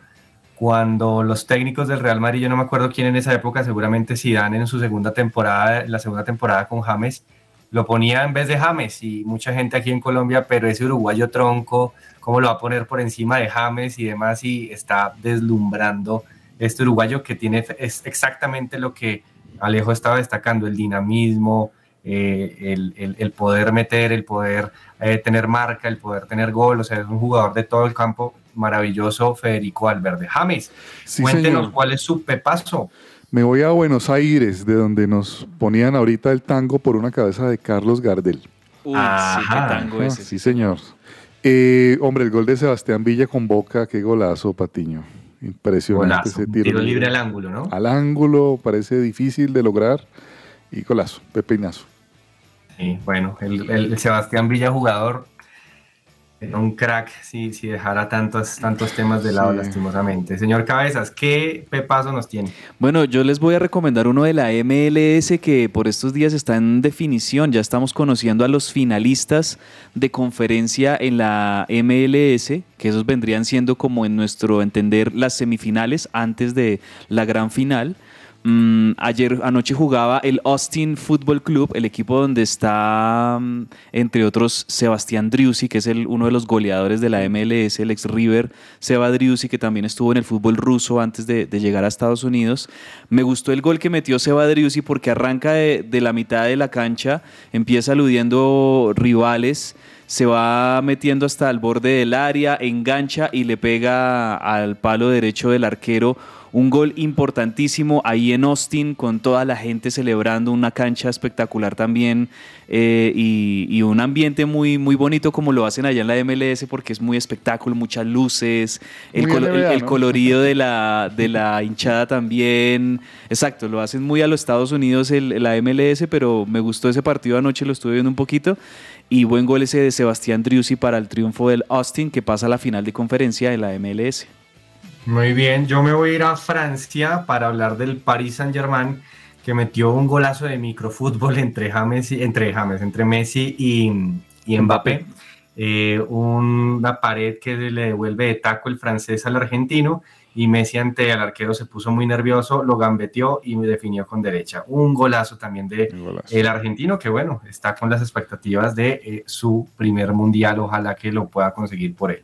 cuando los técnicos del Real Madrid, yo no me acuerdo quién en esa época, seguramente Zidane en su segunda temporada, la segunda temporada con James, lo ponía en vez de James y mucha gente aquí en Colombia, pero ese uruguayo tronco, ¿cómo lo va a poner por encima de James y demás? Y está deslumbrando este uruguayo que tiene es exactamente lo que Alejo estaba destacando, el dinamismo, eh, el, el- el poder meter, el poder eh, tener marca, el poder tener gol, o sea, es un jugador de todo el campo maravilloso, Federico Valverde. James, Sí, cuéntenos señor. cuál es su pepazo. Me voy a Buenos Aires, de donde nos ponían ahorita el tango por una cabeza de Carlos Gardel. Uy, sí, qué tango Ah, ese. sí, señor. Eh, hombre, el gol de Sebastián Villa con Boca, qué golazo, Patiño. Impresionante Golazo, ese tiro, tiro libre al ángulo, ¿no? Al ángulo, parece difícil de lograr y golazo, pepinazo. Sí, bueno, el, el Sebastián Villa jugador un crack si, si dejara tantos, tantos temas de lado, lastimosamente. Señor Cabezas, ¿qué pepazo nos tiene? Bueno, yo les voy a recomendar uno de la MLS que por estos días está en definición. Ya estamos conociendo a los finalistas de conferencia en la MLS, que esos vendrían siendo como en nuestro entender las semifinales antes de la gran final. Mm, ayer anoche jugaba el Austin Football Club, el equipo donde está, mm, entre otros, Sebastián Driussi, que es el, uno de los goleadores de la MLS, el ex River, Seba Driussi, que también estuvo en el fútbol ruso antes de, llegar a Estados Unidos. Me gustó el gol que metió Seba Driussi porque arranca de, de la mitad de la cancha, empieza aludiendo rivales se va metiendo hasta el borde del área, engancha y le pega al palo derecho del arquero un gol importantísimo ahí en Austin con toda la gente celebrando una cancha espectacular también eh, y, un ambiente muy, muy bonito como lo hacen allá en la MLS porque es muy espectáculo, muchas luces, el, colorido de la, de la hinchada también. Exacto, lo hacen muy a los Estados Unidos el, la MLS, pero me gustó ese partido anoche, lo estuve viendo un poquito. Y buen gol ese de Sebastián Driussi para el triunfo del Austin que pasa a la final de conferencia de la MLS. Muy bien, yo me voy a ir a Francia para hablar del Paris Saint-Germain que metió un golazo de microfútbol entre James, entre James, entre Messi y, Mbappé. Eh, una pared que le devuelve de taco el francés al argentino y Messi ante el arquero se puso muy nervioso, lo gambeteó y me definió con derecha. Un golazo también de el argentino que bueno, está con las expectativas de eh, su primer mundial, ojalá que lo pueda conseguir por él.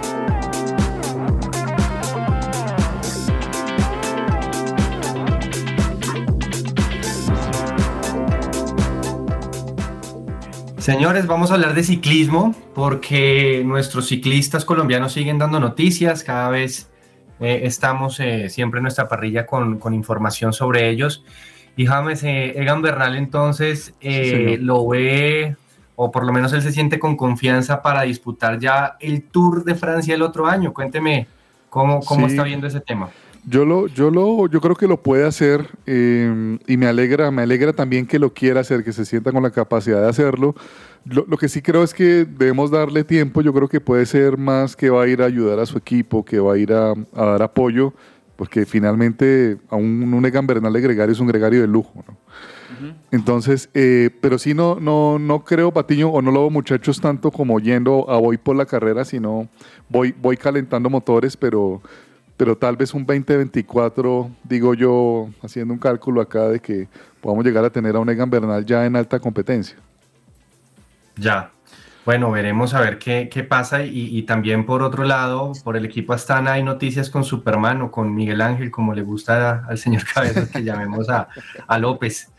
Señores, vamos a hablar de ciclismo porque nuestros ciclistas colombianos siguen dando noticias, cada vez eh, estamos eh, siempre en nuestra parrilla con, información sobre ellos. Y James, eh, Egan Bernal entonces lo ve o por lo menos él se siente con confianza para disputar ya el Tour de Francia el otro año. Cuénteme cómo, cómo está viendo ese tema. Yo lo, yo lo, yo creo que lo puede hacer eh, y me alegra, me alegra también que lo quiera hacer, que se sienta con la capacidad de hacerlo. Lo, que sí creo es que debemos darle tiempo. Yo creo que puede ser más que va a ir a ayudar a su equipo, que va a ir a, dar apoyo, porque finalmente a un, un Egan Bernal de Gregario es un gregario de lujo. ¿no? Entonces, eh, pero sí no, no, no creo, Patiño, o no lo veo muchachos tanto como yendo a voy por la carrera, sino voy, voy calentando motores, pero, pero tal vez un 2024, digo yo, haciendo un cálculo acá de que podamos llegar a tener a un Egan Bernal ya en alta competencia. Ya, bueno, veremos a ver qué, qué pasa y, también por otro lado, por el equipo Astana hay noticias con Superman o con Miguel Ángel, como le gusta al señor Cabezas que llamemos a, a, López.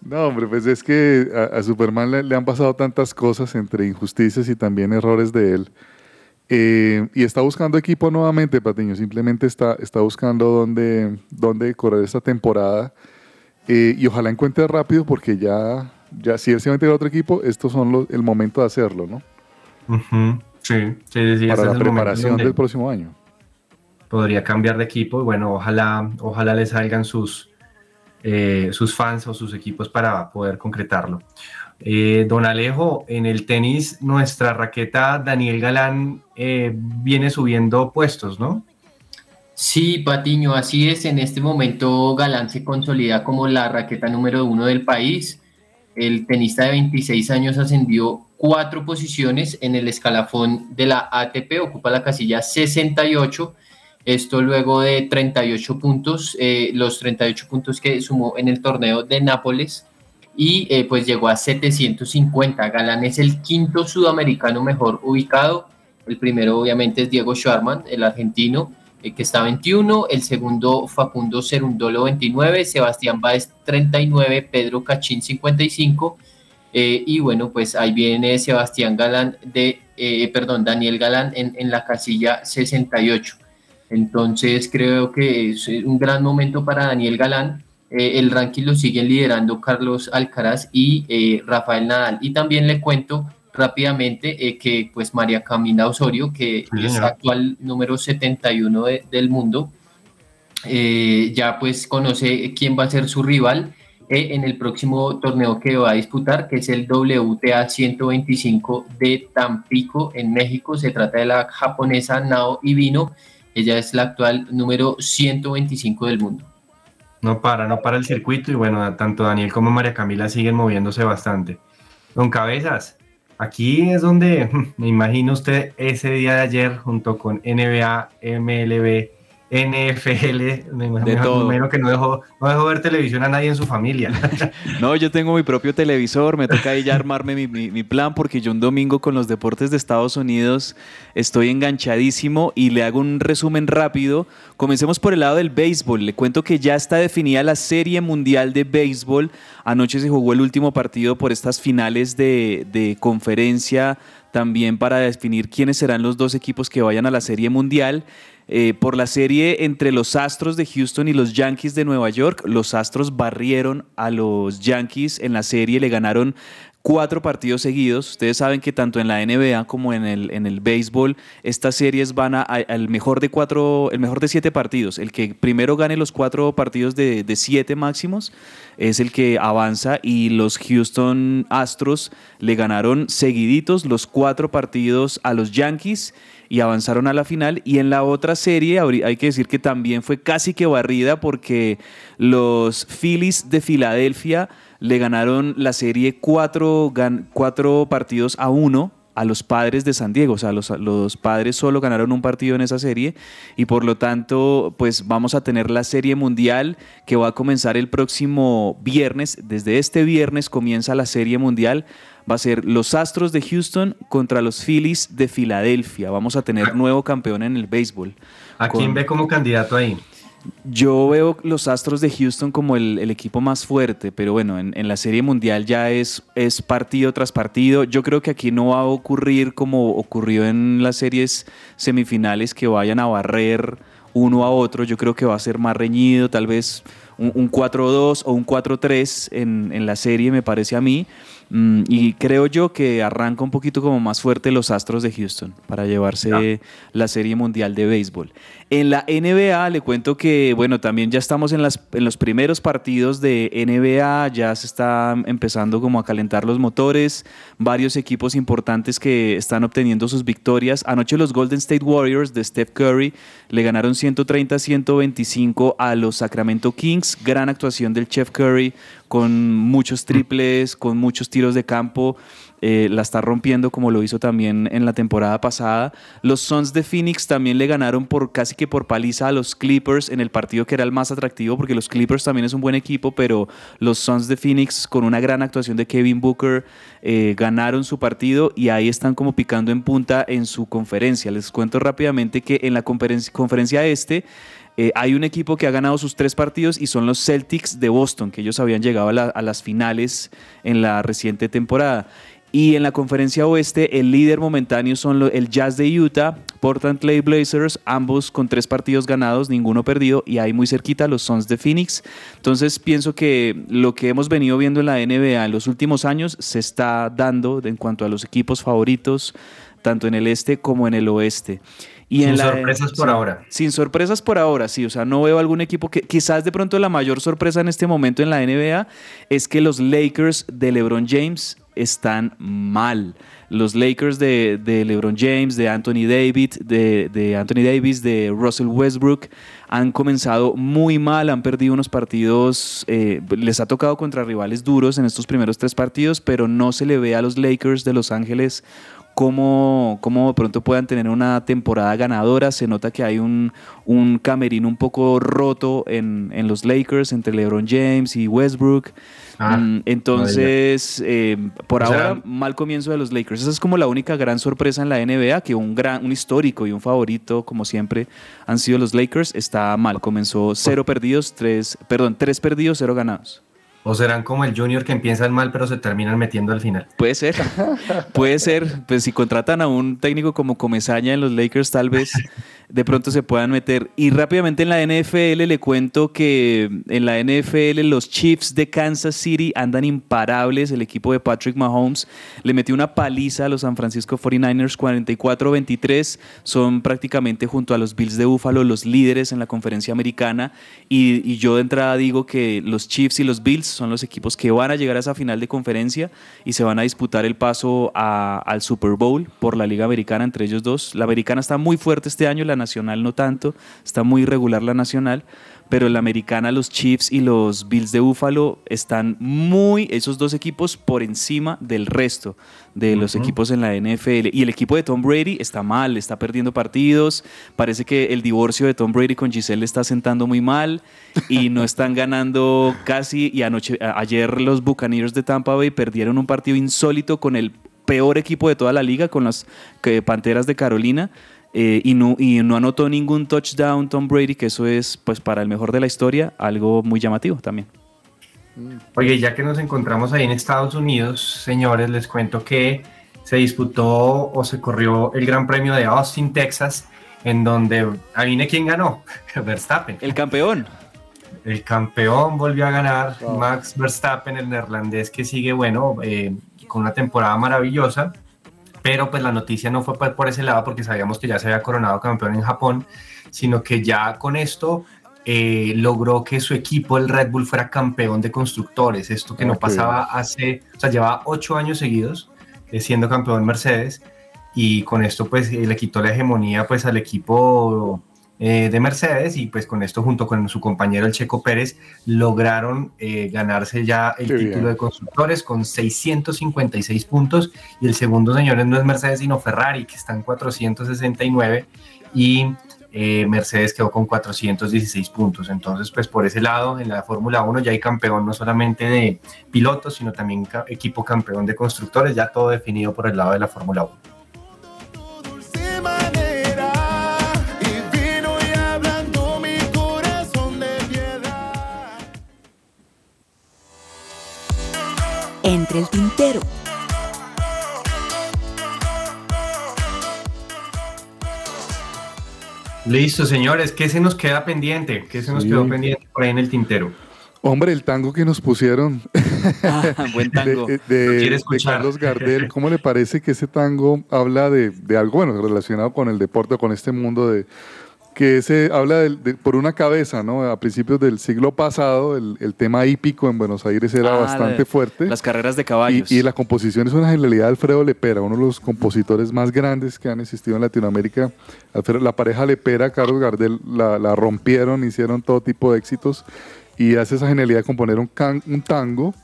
No, hombre, pues es que a, Superman le, han pasado tantas cosas entre injusticias y también errores de él. Eh, y está buscando equipo nuevamente, Patiño. Simplemente está, está buscando dónde, dónde correr esta temporada. Eh, y ojalá encuentre rápido porque ya ya si él se va a meter a otro equipo, estos son el momento de hacerlo, ¿no? Sí, sí, sí. Para la preparación del próximo año. Podría cambiar de equipo y bueno, ojalá, ojalá le salgan sus, eh, sus fans o sus equipos para poder concretarlo. Eh, don Alejo, en el tenis, nuestra raqueta Daniel Galán eh, viene subiendo puestos, ¿no? Sí, Patiño, así es. En este momento Galán se consolida como la raqueta número uno del país el tenista de 26 años ascendió cuatro posiciones en el escalafón de la ATP, ocupa la casilla 68. Esto luego de 38 puntos, eh, los 38 puntos que sumó en el torneo de Nápoles y eh, pues llegó a 750. Galán es el quinto sudamericano mejor ubicado. El primero obviamente es Diego Schwarman, el argentino, eh, que está 21, el segundo Facundo Cerundolo 29, Sebastián Báez 39, Pedro Cachín 55, eh, y bueno, pues ahí viene Sebastián Galán de, eh, perdón, Daniel Galán en, en, la casilla 68. Entonces creo que es un gran momento para Daniel Galán. Eh, el ranking lo siguen liderando Carlos Alcaraz y eh, Rafael Nadal. Y también le cuento rápidamente eh, que pues María Camila Osorio, que es actual número 71 del mundo, ya pues conoce quién va a ser su rival en el próximo torneo que va a disputar, que es el WTA 125 de Tampico en México. Se trata de la japonesa Nao Ibino ella es la actual número 125 del mundo. No para, no para el circuito y bueno, tanto Daniel como María Camila siguen moviéndose bastante. Don Cabezas, aquí es donde me imagino usted ese día de ayer junto con NBA, MLB, NFL, me de todo. que no dejó, no dejó ver televisión a nadie en su familia. no, yo tengo mi propio televisor, me toca ahí ya armarme mi, mi, plan porque yo un domingo con los deportes de Estados Unidos estoy enganchadísimo y le hago un resumen rápido. Comencemos por el lado del béisbol. Le cuento que ya está definida la Serie Mundial de Béisbol. Anoche se jugó el último partido por estas finales de, de conferencia también para definir quiénes serán los dos equipos que vayan a la Serie Mundial. Eh, por la serie entre los Astros de Houston y los Yankees de Nueva York. Los Astros barrieron a los Yankees en la serie, le ganaron cuatro partidos seguidos. Ustedes saben que tanto en la NBA como en el, en el béisbol, estas series van al mejor de cuatro, el mejor de siete partidos. El que primero gane los cuatro partidos de, de siete máximos es el que avanza y los Houston Astros le ganaron seguiditos los cuatro partidos a los Yankees y avanzaron a la final. Y en la otra serie hay que decir que también fue casi que barrida porque los Phillies de Filadelfia le ganaron la serie cuatro, cuatro partidos a uno a los padres de San Diego. O sea, los, los, padres solo ganaron un partido en esa serie y por lo tanto, pues vamos a tener la serie mundial que va a comenzar el próximo viernes. Desde este viernes comienza la serie mundial va a ser los Astros de Houston contra los Phillies de Filadelfia. Vamos a tener nuevo campeón en el béisbol. ¿A quién ve como candidato ahí? Yo veo los Astros de Houston como el, equipo más fuerte, pero bueno, en, la Serie Mundial ya es, es partido tras partido. Yo creo que aquí no va a ocurrir como ocurrió en las series semifinales que vayan a barrer uno a otro. Yo creo que va a ser más reñido, tal vez un, 4-2 o un 4-3 en, en la serie, me parece a mí. Mm, y creo yo que arranca un poquito como más fuerte los Astros de Houston para llevarse la Serie Mundial de Béisbol. En la NBA le cuento que, bueno, también ya estamos en, las, en los primeros partidos de NBA, ya se está empezando como a calentar los motores, varios equipos importantes que están obteniendo sus victorias. Anoche los Golden State Warriors de Steph Curry le ganaron 130-125 a los Sacramento Kings, gran actuación del Chef Curry con muchos triples, con muchos tiros de campo. Eh, la está rompiendo como lo hizo también en la temporada pasada. Los Suns de Phoenix también le ganaron por casi que por paliza a los Clippers en el partido que era el más atractivo porque los Clippers también es un buen equipo, pero los Suns de Phoenix con una gran actuación de Kevin Booker eh, ganaron su partido y ahí están como picando en punta en su conferencia. Les cuento rápidamente que en la conferencia, este eh, hay un equipo que ha ganado sus tres partidos y son los Celtics de Boston, que ellos habían llegado a, las finales en la reciente temporada. Y en la conferencia oeste, el líder momentáneo son el Jazz de Utah, Portland Trail Blazers, ambos con tres partidos ganados, ninguno perdido, y ahí muy cerquita los Suns de Phoenix. Entonces pienso que lo que hemos venido viendo en la NBA en los últimos años se está dando en cuanto a los equipos favoritos, tanto en el este como en el oeste sin sorpresas por ahora. Sin sorpresas por ahora, sí. O sea, no veo algún equipo que quizás de pronto la mayor sorpresa en este momento en la NBA es que los Lakers de LeBron James están mal. Los Lakers de, LeBron James, de Anthony David, de, Anthony Davis, de Russell Westbrook, han comenzado muy mal, han perdido unos partidos, eh, les ha tocado contra rivales duros en estos primeros tres partidos, pero no se le ve a los Lakers de Los Ángeles cómo, cómo de pronto puedan tener una temporada ganadora. Se nota que hay un, un camerino un poco roto en, en los Lakers entre LeBron James y Westbrook. Ah, mm, entonces, eh, por ahora, mal comienzo de los Lakers. Esa es como la única gran sorpresa en la NBA, que un, gran, un histórico y un favorito, como siempre, han sido los Lakers. Está mal, comenzó cero perdidos, tres, perdón, tres perdidos, cero ganados. ¿O serán como el Junior que empiezan mal pero se terminan metiendo al final? Puede ser, puede ser. Pues si contratan a un técnico como Comesaña en los Lakers, tal vez de pronto se puedan meter. Y rápidamente en la NFL le cuento que en la NFL los Chiefs de Kansas City andan imparables. El equipo de Patrick Mahomes le metió una paliza a los San Francisco 49ers 44-23. Son prácticamente junto a los Bills de Buffalo los líderes en la conferencia americana. Y, y yo de entrada digo que los Chiefs y los Bills son los equipos que van a llegar a esa final de conferencia y se van a disputar el paso a- al Super Bowl por la Liga Americana entre ellos dos. La americana está muy fuerte este año, la nacional no tanto, está muy irregular la nacional, pero la americana, los Chiefs y los Bills de Buffalo están muy, esos dos equipos por encima del resto de los equipos en la NFL. Y el equipo de Tom Brady está mal, está perdiendo partidos, parece que el divorcio de Tom Brady con Giselle le está sentando muy mal y no están ganando casi. Y anoche, ayer los Buccaneers de Tampa Bay perdieron un partido insólito con el peor equipo de toda la liga, con las Panteras de Carolina. Eh, y, no, y no anotó ningún touchdown Tom Brady, que eso es, pues, para el mejor de la historia, algo muy llamativo también. Oye, ya que nos encontramos ahí en Estados Unidos, señores, les cuento que se disputó o se corrió el Gran Premio de Austin, Texas, en donde, adivine quién ganó, Verstappen. El campeón. El campeón volvió a ganar, Max Verstappen, el neerlandés que sigue, bueno, eh, con una temporada maravillosa, pero pues la noticia no fue por ese lado porque sabíamos que ya se había coronado campeón en Japón, sino que ya con esto eh, logró que su equipo, el Red Bull, fuera campeón de constructores. Esto que no pasaba hace, o sea, llevaba ocho años seguidos eh, siendo campeón Mercedes y con esto pues eh, le quitó la hegemonía pues al equipo eh, de Mercedes y pues con esto junto con su compañero el Checo Pérez lograron eh, ganarse ya el Qué título bien. de constructores con 656 puntos y el segundo señores no es Mercedes sino Ferrari que está en 469 y eh, Mercedes quedó con 416 puntos. Entonces, pues por ese lado, en la Fórmula 1 ya hay campeón no solamente de pilotos, sino también ca- equipo campeón de constructores, ya todo definido por el lado de la Fórmula 1. Entre el tintero. Listo, señores, ¿qué se nos queda pendiente? ¿Qué se nos Sí. quedó pendiente por ahí en el tintero? Hombre, el tango que nos pusieron buen tango. de. Carlos Gardel, ¿cómo le parece que ese tango habla de, de algo bueno relacionado con el deporte, con este mundo de que ese habla del- de- por una cabeza, ¿no? A principios del siglo pasado, el, el tema hípico en Buenos Aires era Ah, bastante fuerte. Las carreras de caballos. Y, y la composición es una genialidad de Alfredo Lepera, uno de los compositores más grandes que han existido en Latinoamérica. Alfredo- la pareja Lepera, Carlos Gardel, la, la rompieron, hicieron todo tipo de éxitos y hace esa genialidad de componer un, can- un tango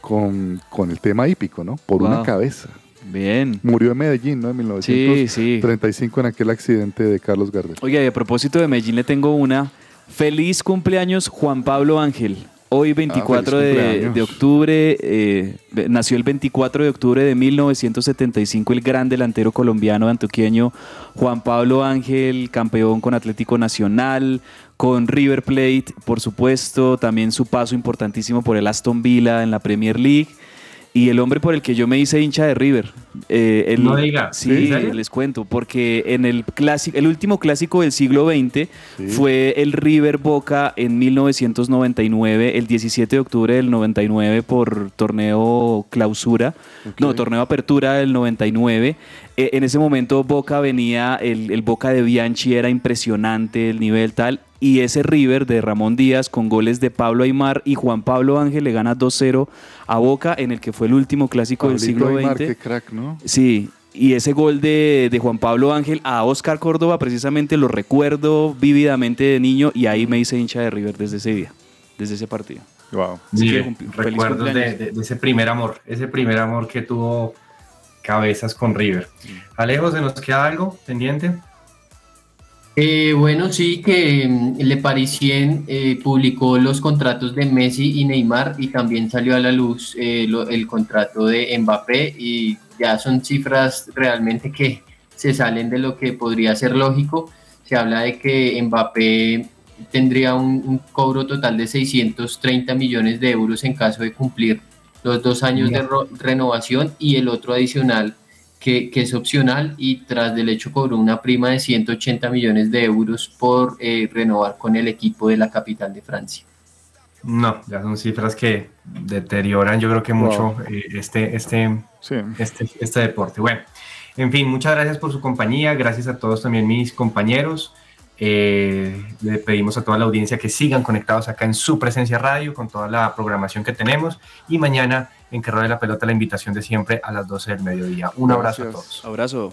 con, con el tema hípico, ¿no? Por una cabeza. Bien. Murió en Medellín, ¿no? En Sí, sí. 1935 en aquel accidente de Carlos Gardel. Y a propósito de Medellín le tengo una. Feliz cumpleaños Juan Pablo Ángel. Hoy 24 feliz de, cumpleaños. de octubre, eh, nació el 24 de octubre de 1975 el gran delantero colombiano antioqueño Juan Pablo Ángel, campeón con Atlético Nacional, con River Plate, por supuesto, también su paso importantísimo por el Aston Villa en la Premier League. Y el hombre por el que yo me hice hincha de River. Eh, el- No diga, ¿en Sí, les cuento, porque en el clásico, el último clásico del siglo XX Sí. fue el River Boca en 1999, el 17 de octubre del 99 por torneo clausura, no, torneo apertura del 99. Eh, en ese momento Boca venía, el, el Boca de Bianchi era impresionante, el nivel tal, y ese River de Ramón Díaz con goles de Pablo Aymar y Juan Pablo Ángel le gana 2-0 a Boca en el que fue el último clásico del siglo Aymar, XX. qué crack, ¿no? Sí, y ese gol de, de Juan Pablo Ángel a Oscar Córdoba precisamente lo recuerdo vívidamente de niño y ahí me hice hincha de River desde ese día, desde ese partido. Wow. Feliz recuerdos de- de ese primer amor, ese primer amor que tuvo Cabezas con River. Alejo, ¿se nos queda algo pendiente? Eh, bueno, sí, que mm, Le Parisien eh, publicó los contratos de Messi y Neymar y también salió a la luz eh, lo- el contrato de Mbappé y ya son cifras realmente que se salen de lo que podría ser lógico. Se habla de que Mbappé tendría un, un cobro total de 630 millones de euros en caso de cumplir los dos años de renovación y el otro adicional que, que es opcional y tras del hecho cobró una prima de 180 millones de euros por eh, renovar con el equipo de la capital de Francia. No, ya son cifras que deterioran yo creo que mucho Wow. eh, este, este, este, este deporte. Bueno, en fin, muchas gracias por su compañía, gracias a todos también mis compañeros. Eh, le pedimos a toda la audiencia que sigan conectados acá en su presencia radio con toda la programación que tenemos y mañana en Que Ruede la Pelota la invitación de siempre a las 12 del mediodía. Un abrazo a todos. Abrazo.